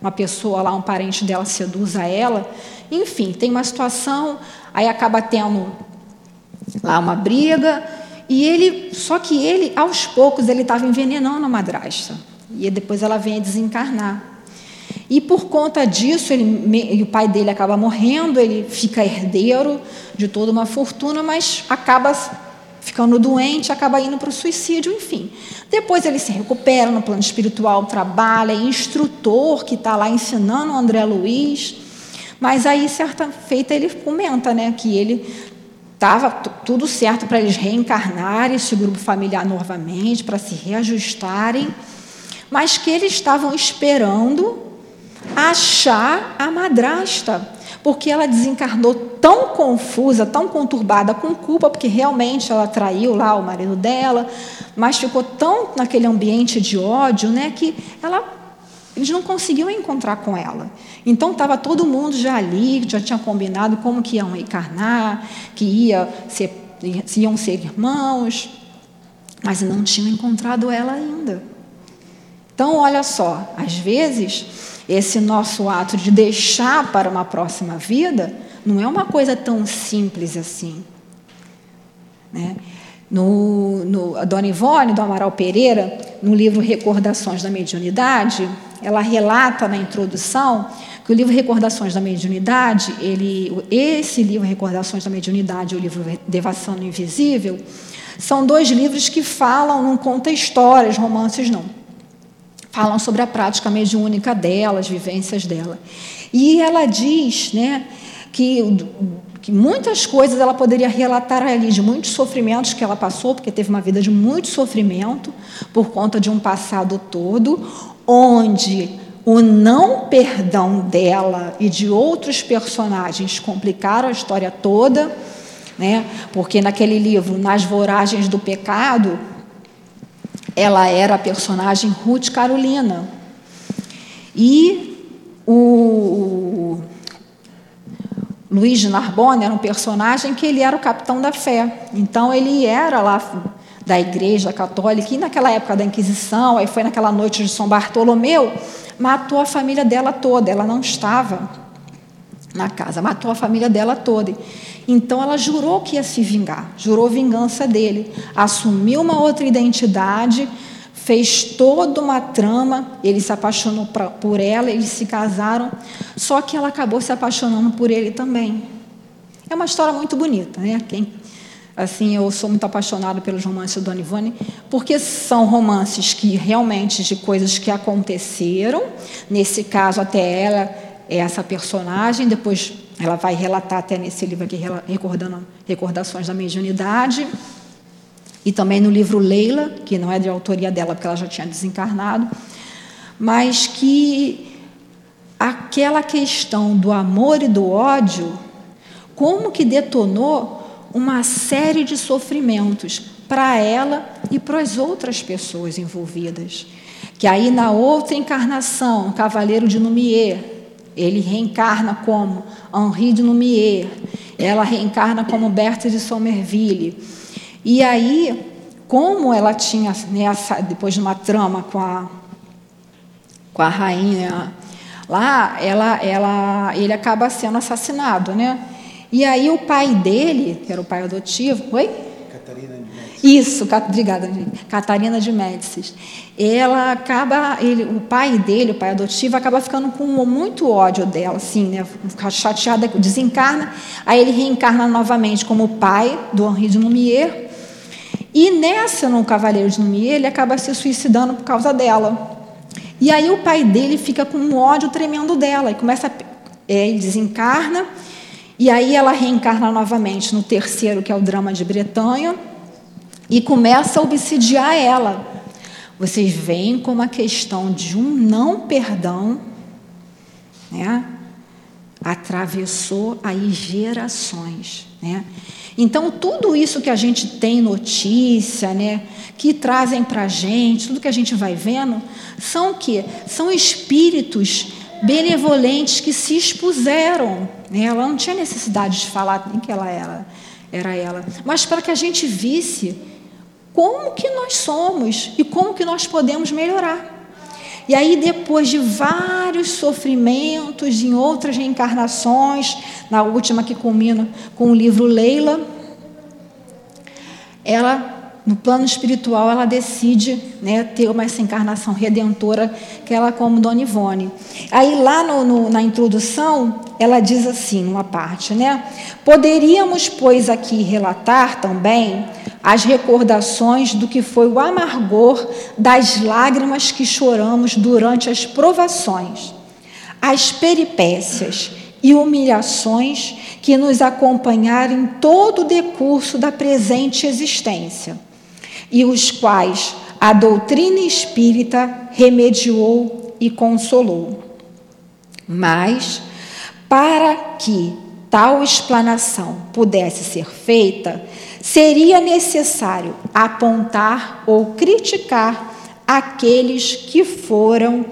uma pessoa lá, um parente dela, seduza ela. Enfim, tem uma situação, aí acaba tendo lá uma briga, e ele, só que ele, aos poucos, ele estava envenenando a madrasta. E depois ela vem a desencarnar. E por conta disso, ele, o pai dele acaba morrendo, ele fica herdeiro de toda uma fortuna, mas acaba ficando doente, acaba indo para o suicídio, enfim. Depois ele se recupera no plano espiritual, trabalha, é instrutor que está lá ensinando o André Luiz. Mas aí, certa feita, ele comenta né, que ele Estava tudo certo para eles reencarnarem esse grupo familiar novamente, para se reajustarem, mas que eles estavam esperando achar a madrasta, porque ela desencarnou tão confusa, tão conturbada, com culpa, porque realmente ela traiu lá o marido dela, mas ficou tão naquele ambiente de ódio, né, que ela eles não conseguiam encontrar com ela. Então estava todo mundo já ali, já tinha combinado como que iam encarnar, que ia ser, iam ser irmãos, mas não tinham encontrado ela ainda. Então, olha só, às vezes, esse nosso ato de deixar para uma próxima vida não é uma coisa tão simples assim. Né? No, no, a Dona Ivone, do Amaral Pereira, no livro Recordações da Mediunidade, ela relata na introdução que o livro Recordações da Mediunidade, ele, esse livro Recordações da Mediunidade e o livro Devação no Invisível, são dois livros que falam, não conta histórias, romances não. Falam sobre a prática mediúnica dela, as vivências dela. E ela diz né, que, que muitas coisas ela poderia relatar ali, de muitos sofrimentos que ela passou, porque teve uma vida de muito sofrimento, por conta de um passado todo, onde o não perdão dela e de outros personagens complicaram a história toda, né? Porque naquele livro, Nas Voragens do Pecado, ela era a personagem Ruth Carolina. E o Luiz de Narbonne era um personagem que ele era o capitão da fé. Então ele era lá da Igreja Católica, e naquela época da Inquisição, aí foi naquela noite de São Bartolomeu, matou a família dela toda, ela não estava na casa, matou a família dela toda. Então ela jurou que ia se vingar, jurou vingança dele, assumiu uma outra identidade, fez toda uma trama, ele se apaixonou pra, por ela, eles se casaram, só que ela acabou se apaixonando por ele também. É uma história muito bonita, né? Quem Assim, eu sou muito apaixonada pelos romances do Dona Ivone, porque são romances que realmente de coisas que aconteceram. Nesse caso, até ela essa personagem. Depois, ela vai relatar até nesse livro aqui, recordando recordações da mediunidade. E também no livro Leila, que não é de autoria dela, porque ela já tinha desencarnado, mas que aquela questão do amor e do ódio, como que detonou uma série de sofrimentos para ela e para as outras pessoas envolvidas. Que aí na outra encarnação, Cavaleiro de Numier, ele reencarna como Henri de Numier, ela reencarna como Berthe de Somerville. E aí, como ela tinha, nessa, né, depois de uma trama com a, com a rainha lá, ela, ela, ele acaba sendo assassinado, né? E aí o pai dele, que era o pai adotivo, oi? Isso, obrigada, Catarina de Médicis. Ela acaba, ele, o pai dele, o pai adotivo, acaba ficando com muito ódio dela, assim, né? Fica chateada, desencarna, aí ele reencarna novamente como pai do Henri de Lumière. E nessa, no Cavaleiro de Lumière, ele acaba se suicidando por causa dela. E aí o pai dele fica com um ódio tremendo dela e começa a, é, ele desencarna e aí ela reencarna novamente no terceiro, que é o drama de Bretanha, e começa a obsidiar ela. Vocês veem como a questão de um não perdão né, atravessou aí gerações. Né? Então, tudo isso que a gente tem notícia, né, que trazem para a gente, tudo que a gente vai vendo, são o quê? São espíritos benevolentes que se expuseram. Né? Ela não tinha necessidade de falar nem que ela era, era ela, mas para que a gente visse como que nós somos e como que nós podemos melhorar. E aí, depois de vários sofrimentos em outras reencarnações, na última que culmina com o livro Leila, ela no plano espiritual, ela decide né, ter uma essa encarnação redentora, que ela como Dona Ivone. Aí, lá no, no, na introdução, ela diz assim, numa parte, né? Poderíamos, pois, aqui relatar também as recordações do que foi o amargor das lágrimas que choramos durante as provações, as peripécias e humilhações que nos acompanharam em todo o decurso da presente existência e os quais a doutrina espírita remediou e consolou. Mas, para que tal explanação pudesse ser feita, seria necessário apontar ou criticar aqueles que foram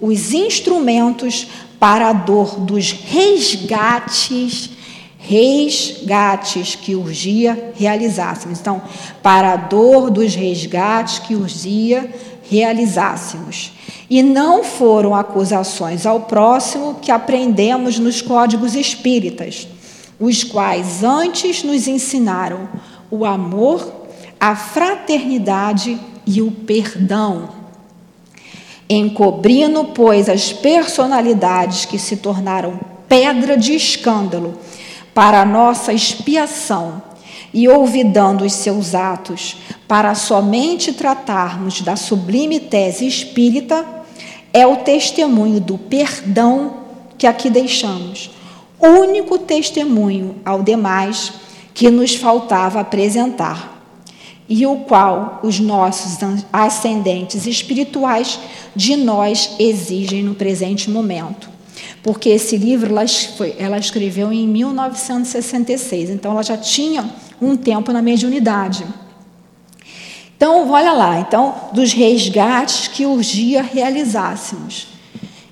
os instrumentos para a dor dos resgates, resgates que urgia realizássemos. Então, para a dor dos resgates que urgia realizássemos. E não foram acusações ao próximo que aprendemos nos códigos espíritas, os quais antes nos ensinaram o amor, a fraternidade e o perdão. Encobrindo, pois, as personalidades que se tornaram pedra de escândalo para a nossa expiação e olvidando os seus atos para somente tratarmos da sublime tese espírita, é o testemunho do perdão que aqui deixamos, único testemunho ao demais que nos faltava apresentar e o qual os nossos ascendentes espirituais de nós exigem no presente momento. Porque esse livro ela, foi, ela escreveu em 1966, então ela já tinha um tempo na mediunidade. Então, olha lá, então, dos resgates que urgia realizássemos.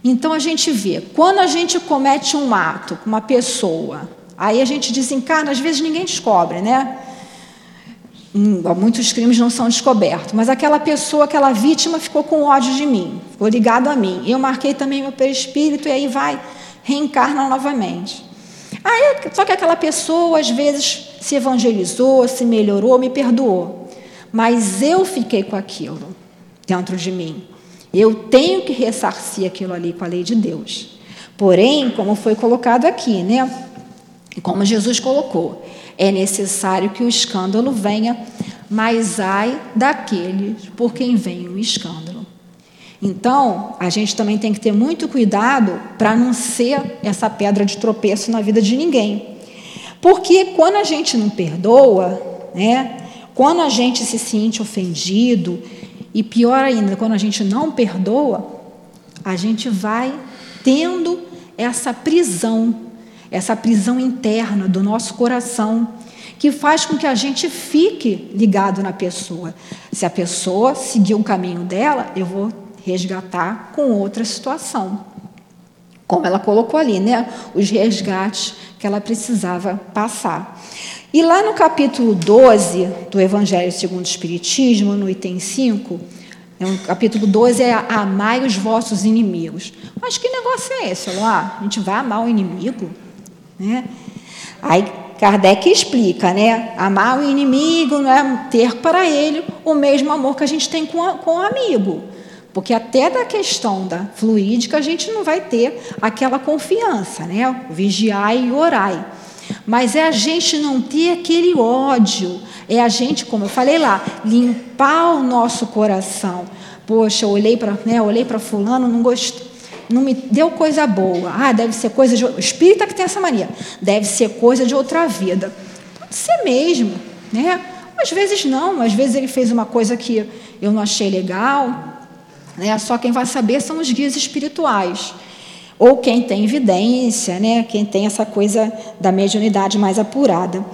Então a gente vê, quando a gente comete um ato com uma pessoa, aí a gente desencarna, às vezes ninguém descobre, né? Hum, muitos crimes não são descobertos, mas aquela pessoa, aquela vítima ficou com ódio de mim, ficou ligado a mim. Eu marquei também meu perispírito e aí vai, reencarna novamente. Aí, só que aquela pessoa, às vezes, se evangelizou, se melhorou, me perdoou. Mas eu fiquei com aquilo dentro de mim. Eu tenho que ressarcir aquilo ali com a lei de Deus. Porém, como foi colocado aqui, né? Como Jesus colocou, é necessário que o escândalo venha, mas ai daqueles por quem vem o escândalo. Então, a gente também tem que ter muito cuidado para não ser essa pedra de tropeço na vida de ninguém. Porque quando a gente não perdoa, né, quando a gente se sente ofendido, e pior ainda, quando a gente não perdoa, a gente vai tendo essa prisão essa prisão interna do nosso coração, que faz com que a gente fique ligado na pessoa. Se a pessoa seguir o caminho dela, eu vou resgatar com outra situação. Como ela colocou ali, né? Os resgates que ela precisava passar. E lá no capítulo 12 do Evangelho segundo o Espiritismo, no item 5, é um, capítulo 12 é Amai os vossos inimigos. Mas que negócio é esse, Eloá? A gente vai amar o inimigo? Né? Aí Kardec explica, né? Amar o inimigo não é ter para ele o mesmo amor que a gente tem com, a, com o amigo. Porque até da questão da fluídica a gente não vai ter aquela confiança, né? Vigiai e orai. Mas é a gente não ter aquele ódio, é a gente, como eu falei lá, limpar o nosso coração. Poxa, olhei para né, olhei para fulano, não gostei não me deu coisa boa. Ah, deve ser coisa de. O espírita que tem essa mania. Deve ser coisa de outra vida. Pode ser mesmo, né? Às vezes não, às vezes ele fez uma coisa que eu não achei legal. Né? Só quem vai saber são os guias espirituais. Ou quem tem evidência, né? quem tem essa coisa da mediunidade mais apurada.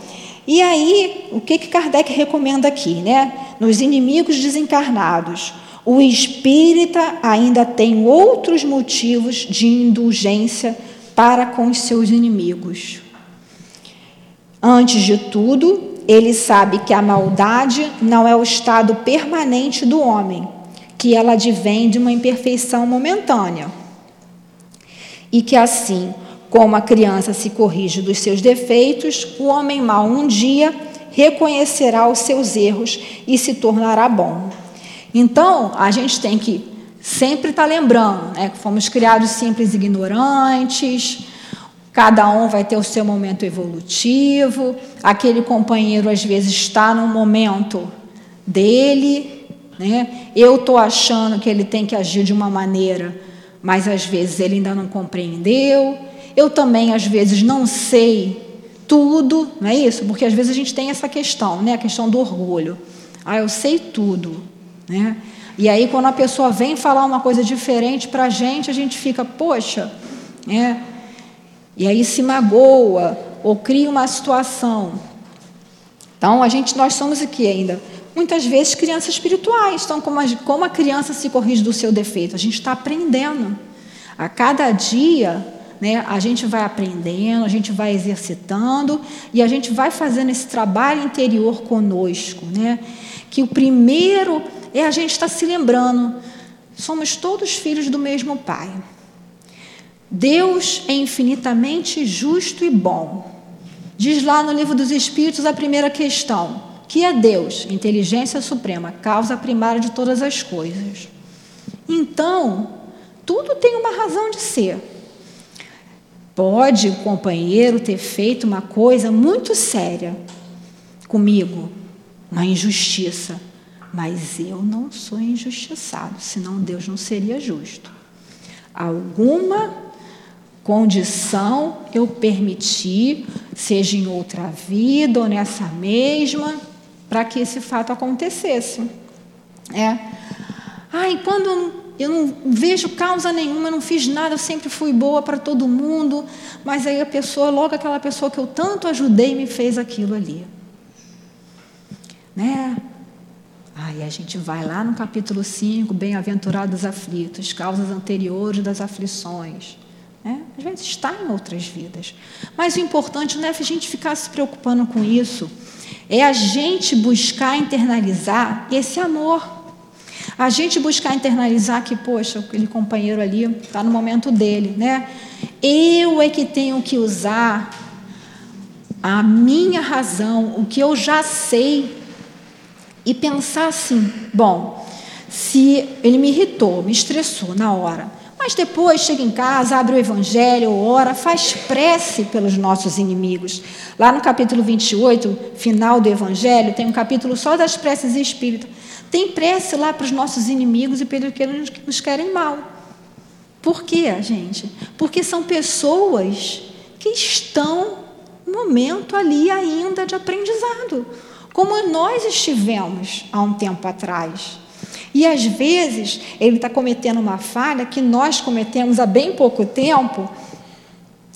E aí, o que, que Kardec recomenda aqui? Né? Nos inimigos desencarnados o espírita ainda tem outros motivos de indulgência para com os seus inimigos. Antes de tudo, ele sabe que a maldade não é o estado permanente do homem, que ela advém de uma imperfeição momentânea. E que assim, como a criança se corrige dos seus defeitos, o homem mau um dia reconhecerá os seus erros e se tornará bom. Então, a gente tem que sempre estar tá lembrando né, que fomos criados simples e ignorantes, cada um vai ter o seu momento evolutivo, aquele companheiro às vezes está no momento dele, né? eu estou achando que ele tem que agir de uma maneira, mas às vezes ele ainda não compreendeu, eu também às vezes não sei tudo, não é isso? Porque às vezes a gente tem essa questão, né? a questão do orgulho. Ah, eu sei tudo. Né? E aí, quando a pessoa vem falar uma coisa diferente para a gente, a gente fica, poxa, né? E aí se magoa ou cria uma situação. Então, a gente, nós somos aqui ainda, muitas vezes, crianças espirituais. Então, como a, como a criança se corrige do seu defeito? A gente está aprendendo. A cada dia, né, a gente vai aprendendo, a gente vai exercitando e a gente vai fazendo esse trabalho interior conosco. Né? Que o primeiro é a gente estar tá se lembrando, somos todos filhos do mesmo Pai. Deus é infinitamente justo e bom. Diz lá no livro dos Espíritos a primeira questão: que é Deus, inteligência suprema, causa primária de todas as coisas. Então, tudo tem uma razão de ser. Pode o companheiro ter feito uma coisa muito séria comigo, uma injustiça, mas eu não sou injustiçado, senão Deus não seria justo. Alguma condição eu permiti, seja em outra vida ou nessa mesma, para que esse fato acontecesse. É. Ai, quando eu não vejo causa nenhuma, eu não fiz nada, eu sempre fui boa para todo mundo, mas aí a pessoa, logo aquela pessoa que eu tanto ajudei, me fez aquilo ali. Né? Aí a gente vai lá no capítulo 5, bem-aventurados aflitos, causas anteriores das aflições. Né? Às vezes está em outras vidas. Mas o importante não é a gente ficar se preocupando com isso, é a gente buscar internalizar esse amor. A gente buscar internalizar que, poxa, aquele companheiro ali está no momento dele, né? Eu é que tenho que usar a minha razão, o que eu já sei, e pensar assim: bom, se ele me irritou, me estressou na hora, mas depois chega em casa, abre o Evangelho, ora, faz prece pelos nossos inimigos. Lá no capítulo 28, final do Evangelho, tem um capítulo só das preces espíritas. Tem prece lá para os nossos inimigos e pelos que nos querem mal. Por quê, gente? Porque são pessoas que estão no momento ali ainda de aprendizado, como nós estivemos há um tempo atrás. E às vezes ele está cometendo uma falha que nós cometemos há bem pouco tempo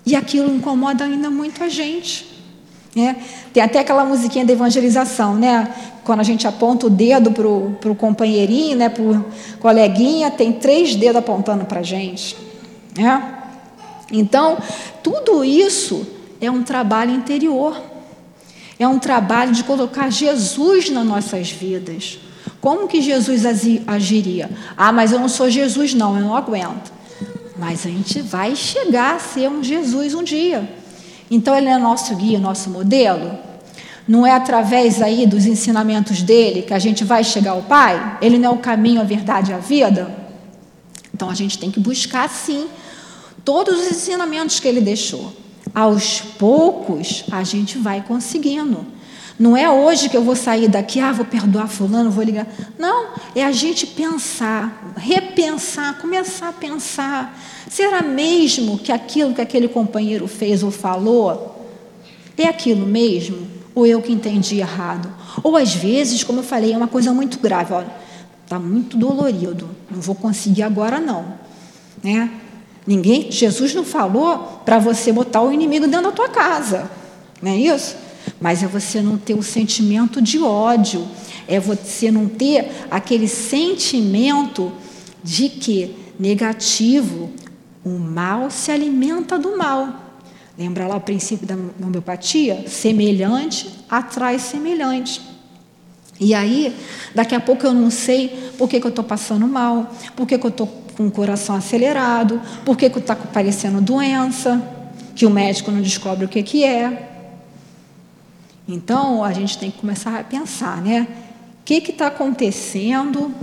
e aquilo incomoda ainda muito a gente. Né? Tem até aquela musiquinha da evangelização, né? Quando a gente aponta o dedo para o companheirinho, né? para o coleguinha, tem três dedos apontando para a gente. Né? Então, tudo isso é um trabalho interior. É um trabalho de colocar Jesus nas nossas vidas. Como que Jesus agiria? Ah, mas eu não sou Jesus, não, eu não aguento. Mas a gente vai chegar a ser um Jesus um dia. Então ele é nosso guia, nosso modelo. Não é através aí dos ensinamentos dele que a gente vai chegar ao Pai? Ele não é o caminho, a verdade e a vida? Então a gente tem que buscar sim todos os ensinamentos que ele deixou. Aos poucos a gente vai conseguindo. Não é hoje que eu vou sair daqui, ah, vou perdoar fulano, vou ligar. Não, é a gente pensar, repensar, começar a pensar. Será mesmo que aquilo que aquele companheiro fez ou falou é aquilo mesmo? Ou eu que entendi errado? Ou às vezes, como eu falei, é uma coisa muito grave. Olha, está muito dolorido, não vou conseguir agora não. Né? Ninguém, Jesus não falou para você botar o inimigo dentro da tua casa, não é isso? mas é você não ter o sentimento de ódio, é você não ter aquele sentimento de que negativo, o mal se alimenta do mal. Lembra lá o princípio da homeopatia? Semelhante atrai semelhante. E aí, daqui a pouco eu não sei por que, que eu estou passando mal, por que, que eu estou com o coração acelerado, por que está aparecendo doença, que o médico não descobre o que, que é. Então, a gente tem que começar a pensar, né? O que está acontecendo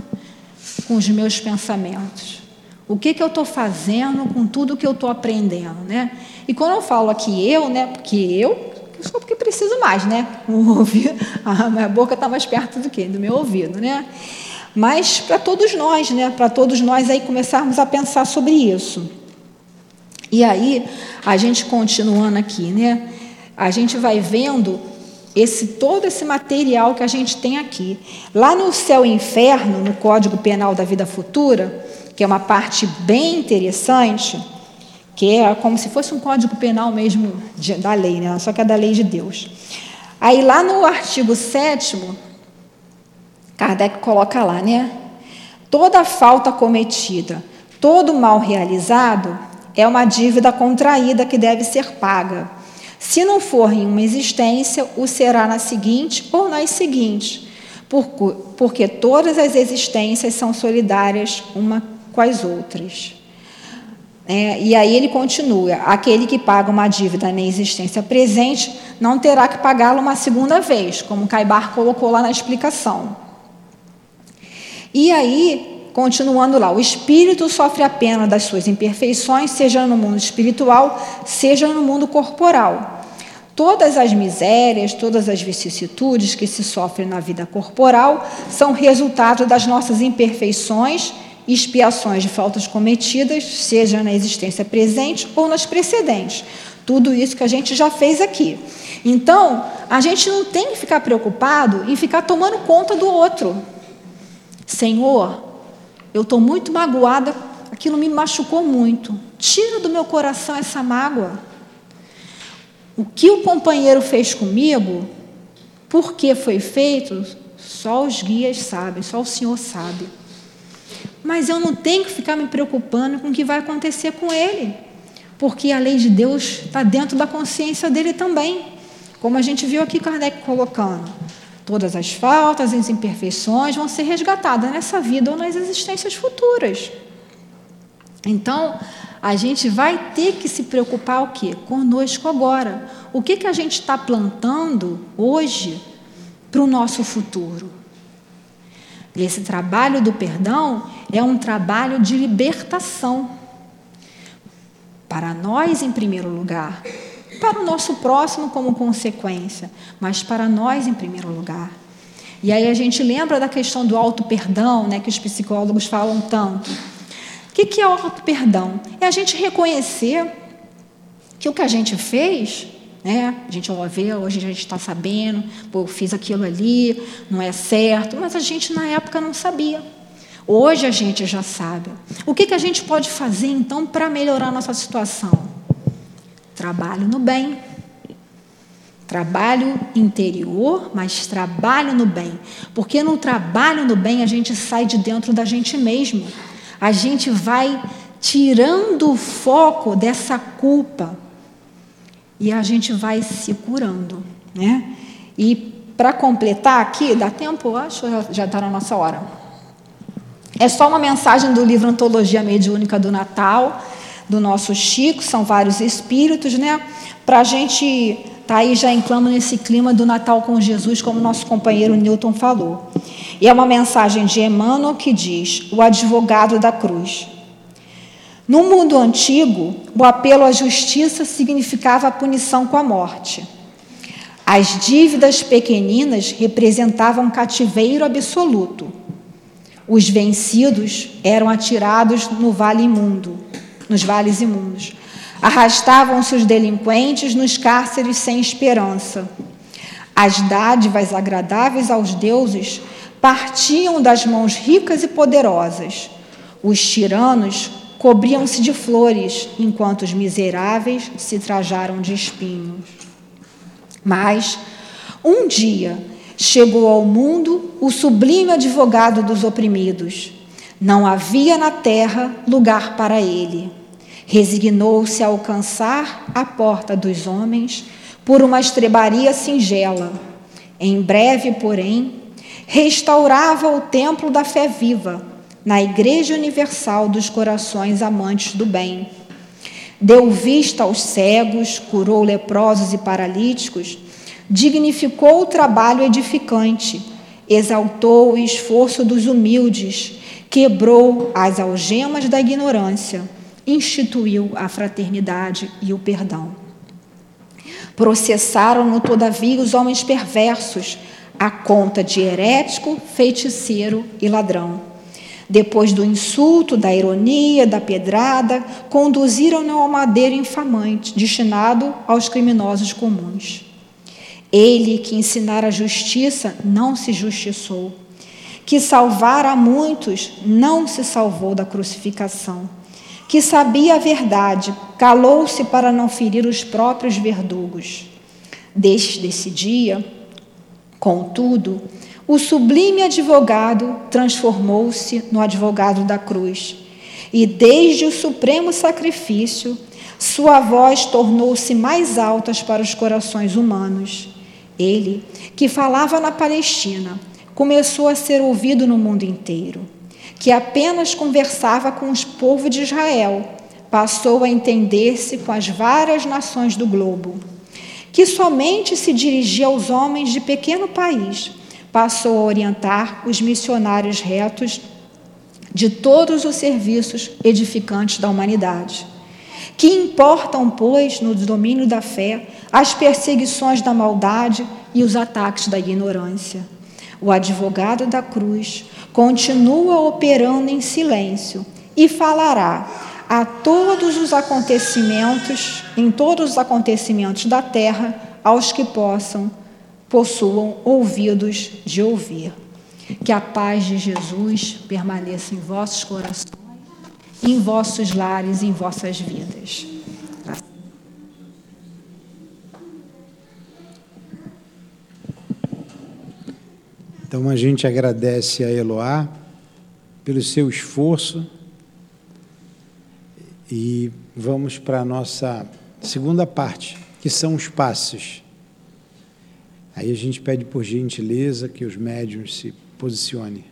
com os meus pensamentos? O que, que eu estou fazendo com tudo que eu estou aprendendo, né? E quando eu falo aqui eu, né? Porque eu, sou porque preciso mais, né? O ouvido, a minha boca está mais perto do que do meu ouvido, né? Mas para todos nós, né? Para todos nós aí começarmos a pensar sobre isso. E aí, a gente continuando aqui, né? A gente vai vendo esse todo esse material que a gente tem aqui. Lá no céu e inferno, no Código Penal da Vida Futura, que é uma parte bem interessante, que é como se fosse um código penal mesmo de, da lei, né? só que é da lei de Deus. Aí lá no artigo 7 Kardec coloca lá, né? Toda falta cometida, todo mal realizado é uma dívida contraída que deve ser paga. Se não for em uma existência, o será na seguinte ou nas seguintes, porque todas as existências são solidárias uma com as outras. É, e aí ele continua: aquele que paga uma dívida na existência presente não terá que pagá-la uma segunda vez, como Caibar colocou lá na explicação. E aí, continuando lá, o espírito sofre a pena das suas imperfeições, seja no mundo espiritual, seja no mundo corporal. Todas as misérias, todas as vicissitudes que se sofrem na vida corporal são resultado das nossas imperfeições expiações de faltas cometidas, seja na existência presente ou nas precedentes. Tudo isso que a gente já fez aqui. Então, a gente não tem que ficar preocupado em ficar tomando conta do outro. Senhor, eu estou muito magoada, aquilo me machucou muito. Tira do meu coração essa mágoa. O que o companheiro fez comigo, por que foi feito, só os guias sabem, só o Senhor sabe. Mas eu não tenho que ficar me preocupando com o que vai acontecer com ele, porque a lei de Deus está dentro da consciência dele também, como a gente viu aqui Kardec colocando. Todas as faltas, as imperfeições vão ser resgatadas nessa vida ou nas existências futuras. Então, a gente vai ter que se preocupar o quê? Conosco agora. O que, que a gente está plantando hoje para o nosso futuro? Esse trabalho do perdão é um trabalho de libertação. Para nós, em primeiro lugar, para o nosso próximo como consequência, mas para nós em primeiro lugar. E aí a gente lembra da questão do auto-perdão, né, que os psicólogos falam tanto. O que é auto-perdão? É a gente reconhecer que o que a gente fez né? A gente ó, vê, hoje a gente está sabendo, pô, fiz aquilo ali, não é certo, mas a gente na época não sabia. Hoje a gente já sabe. O que, que a gente pode fazer então para melhorar a nossa situação? Trabalho no bem. Trabalho interior, mas trabalho no bem. Porque no trabalho no bem a gente sai de dentro da gente mesmo. A gente vai tirando o foco dessa culpa, e a gente vai se curando, né? E para completar aqui, dá tempo? Acho já está na nossa hora. É só uma mensagem do livro Antologia Mediúnica do Natal, do nosso Chico, são vários espíritos, né? Para a gente estar tá aí já em clama nesse clima do Natal com Jesus, como nosso companheiro Newton falou. E é uma mensagem de Emmanuel que diz: O advogado da cruz. No mundo antigo, o apelo à justiça significava a punição com a morte. As dívidas pequeninas representavam cativeiro absoluto. Os vencidos eram atirados no vale imundo, nos vales imundos. Arrastavam-se os delinquentes nos cárceres sem esperança. As dádivas agradáveis aos deuses partiam das mãos ricas e poderosas. Os tiranos cobriam-se de flores, enquanto os miseráveis se trajaram de espinhos. Mas, um dia, chegou ao mundo o sublime advogado dos oprimidos. Não havia na terra lugar para ele. Resignou-se a alcançar a porta dos homens por uma estrebaria singela. Em breve, porém, restaurava o templo da fé viva na Igreja Universal dos Corações Amantes do Bem. Deu vista aos cegos, curou leprosos e paralíticos, dignificou o trabalho edificante, exaltou o esforço dos humildes, quebrou as algemas da ignorância, instituiu a fraternidade e o perdão. Processaram-no, todavia, os homens perversos, a conta de herético, feiticeiro e ladrão depois do insulto, da ironia, da pedrada, conduziram-no ao madeiro infamante, destinado aos criminosos comuns. Ele que ensinara a justiça não se justiçou, que salvara muitos não se salvou da crucificação, que sabia a verdade calou-se para não ferir os próprios verdugos. Desde esse dia, contudo, o sublime advogado transformou-se no advogado da cruz, e desde o supremo sacrifício, sua voz tornou-se mais alta para os corações humanos. Ele, que falava na Palestina, começou a ser ouvido no mundo inteiro. Que apenas conversava com os povos de Israel, passou a entender-se com as várias nações do globo. Que somente se dirigia aos homens de pequeno país, passou a orientar os missionários retos de todos os serviços edificantes da humanidade. Que importam, pois, no domínio da fé, as perseguições da maldade e os ataques da ignorância? O advogado da cruz continua operando em silêncio e falará a todos os acontecimentos, em todos os acontecimentos da terra, aos que possam possuam ouvidos de ouvir. Que a paz de Jesus permaneça em vossos corações, em vossos lares, em vossas vidas. Então a gente agradece a Eloá pelo seu esforço e vamos para a nossa segunda parte, que são os passos. Aí a gente pede por gentileza que os médiums se posicionem.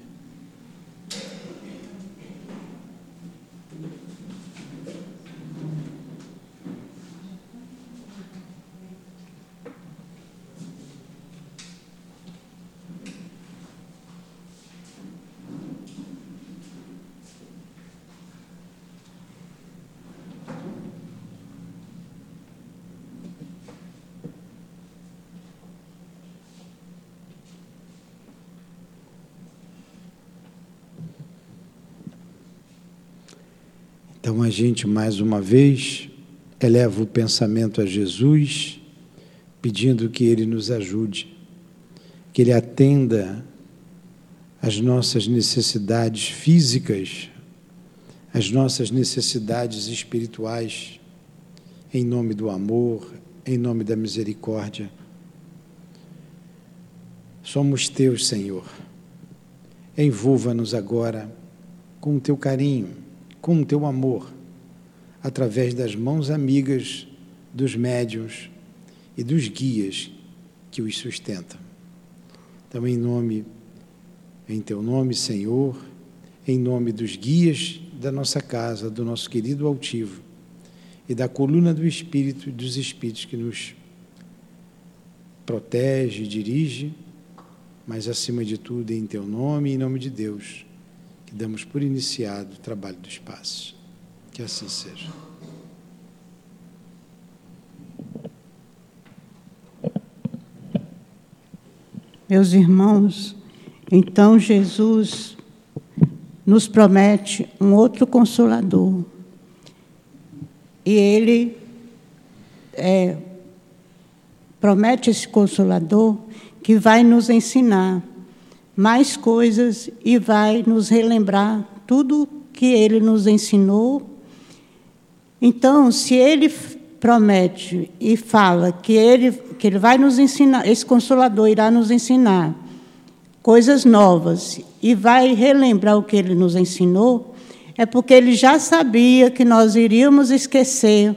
Então a gente mais uma vez eleva o pensamento a Jesus, pedindo que Ele nos ajude, que Ele atenda às nossas necessidades físicas, às nossas necessidades espirituais, em nome do amor, em nome da misericórdia. Somos teus, Senhor. Envolva-nos agora com o teu carinho com o teu amor, através das mãos amigas dos médiuns e dos guias que os sustentam. Então, em nome, em teu nome, Senhor, em nome dos guias da nossa casa, do nosso querido altivo e da coluna do Espírito e dos Espíritos que nos protege dirige, mas acima de tudo em teu nome em nome de Deus que damos por iniciado o trabalho do espaço. Que assim seja. Meus irmãos, então Jesus nos promete um outro consolador. E ele é, promete esse consolador que vai nos ensinar mais coisas e vai nos relembrar tudo que ele nos ensinou. Então, se ele promete e fala que ele, que ele vai nos ensinar, esse consolador irá nos ensinar coisas novas e vai relembrar o que ele nos ensinou, é porque ele já sabia que nós iríamos esquecer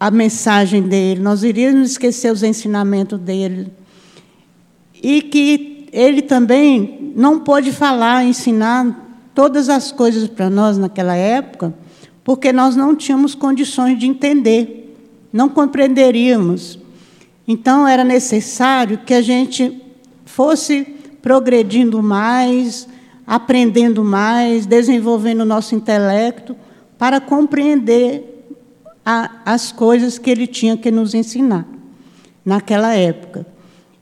a mensagem dele, nós iríamos esquecer os ensinamentos dele. E que ele também não pôde falar, ensinar todas as coisas para nós naquela época, porque nós não tínhamos condições de entender, não compreenderíamos. Então era necessário que a gente fosse progredindo mais, aprendendo mais, desenvolvendo o nosso intelecto para compreender a, as coisas que ele tinha que nos ensinar naquela época.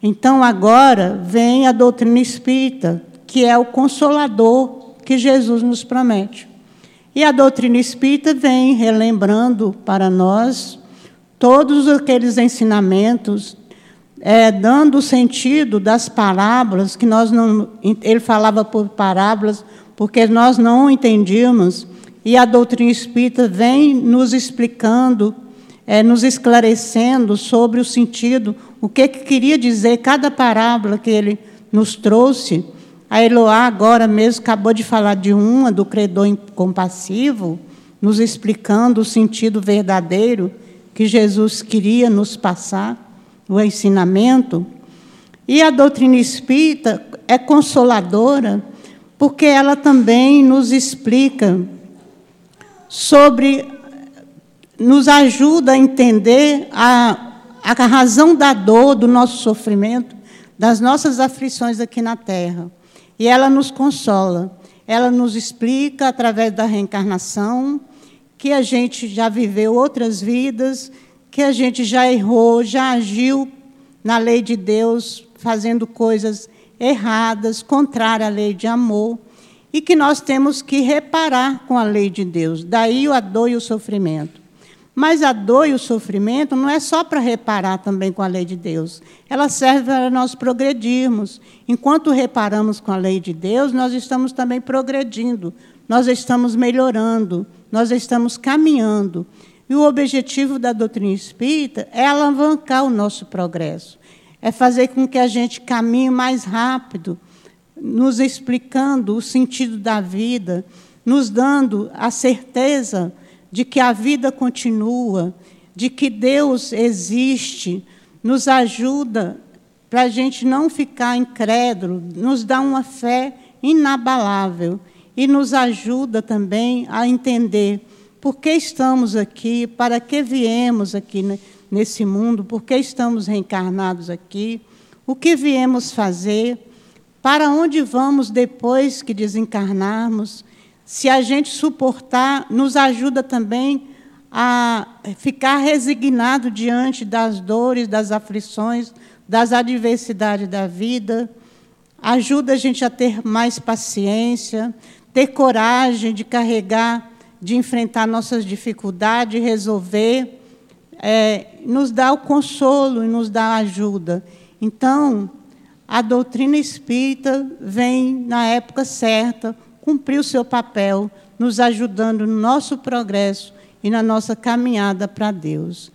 Então, agora vem a doutrina espírita, que é o consolador que Jesus nos promete. E a doutrina espírita vem relembrando para nós todos aqueles ensinamentos, é, dando o sentido das parábolas, que nós não. Ele falava por parábolas, porque nós não entendíamos, e a doutrina espírita vem nos explicando, é, nos esclarecendo sobre o sentido, o que, que queria dizer cada parábola que ele nos trouxe. A Eloá, agora mesmo, acabou de falar de uma, do credor compassivo, nos explicando o sentido verdadeiro que Jesus queria nos passar, o ensinamento. E a doutrina espírita é consoladora, porque ela também nos explica sobre, nos ajuda a entender a, a razão da dor, do nosso sofrimento, das nossas aflições aqui na Terra. E ela nos consola. Ela nos explica, através da reencarnação, que a gente já viveu outras vidas, que a gente já errou, já agiu na lei de Deus, fazendo coisas erradas, contrárias à lei de amor e que nós temos que reparar com a lei de Deus. Daí a dor e o sofrimento. Mas a dor e o sofrimento não é só para reparar também com a lei de Deus. Ela serve para nós progredirmos. Enquanto reparamos com a lei de Deus, nós estamos também progredindo, nós estamos melhorando, nós estamos caminhando. E o objetivo da doutrina espírita é alavancar o nosso progresso, é fazer com que a gente caminhe mais rápido, nos explicando o sentido da vida, nos dando a certeza de que a vida continua, de que Deus existe, nos ajuda para a gente não ficar incrédulo, nos dá uma fé inabalável e nos ajuda também a entender por que estamos aqui, para que viemos aqui nesse mundo, por que estamos reencarnados aqui, o que viemos fazer para onde vamos depois que desencarnarmos? Se a gente suportar, nos ajuda também a ficar resignado diante das dores, das aflições, das adversidades da vida. Ajuda a gente a ter mais paciência, ter coragem de carregar, de enfrentar nossas dificuldades, resolver. É, nos dá o consolo e nos dá a ajuda. Então, a doutrina espírita vem na época certa, cumprir o seu papel, nos ajudando no nosso progresso e na nossa caminhada para Deus.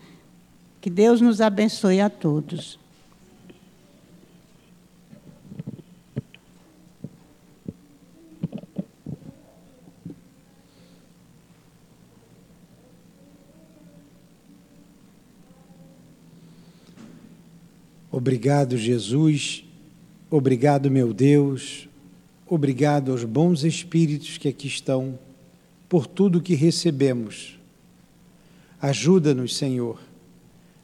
Que Deus nos abençoe a todos. Obrigado, Jesus Obrigado, meu Deus, obrigado aos bons espíritos que aqui estão, por tudo que recebemos. Ajuda-nos, Senhor,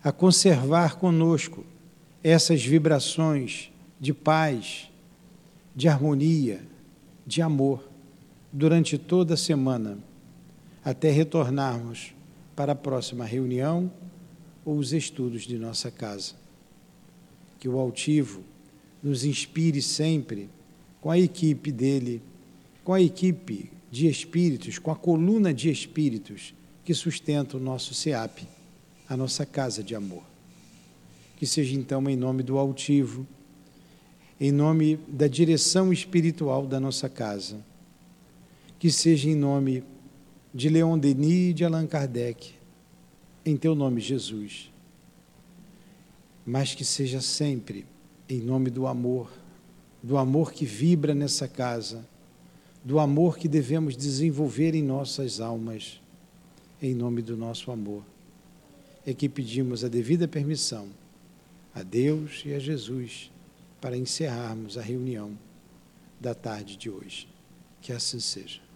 a conservar conosco essas vibrações de paz, de harmonia, de amor durante toda a semana, até retornarmos para a próxima reunião ou os estudos de nossa casa. Que o altivo nos inspire sempre com a equipe dele, com a equipe de espíritos, com a coluna de espíritos que sustenta o nosso SEAP, a nossa casa de amor. Que seja então em nome do altivo, em nome da direção espiritual da nossa casa, que seja em nome de Leon Denis e de Allan Kardec, em teu nome, Jesus, mas que seja sempre em nome do amor, do amor que vibra nessa casa, do amor que devemos desenvolver em nossas almas, em nome do nosso amor. É que pedimos a devida permissão a Deus e a Jesus para encerrarmos a reunião da tarde de hoje. Que assim seja.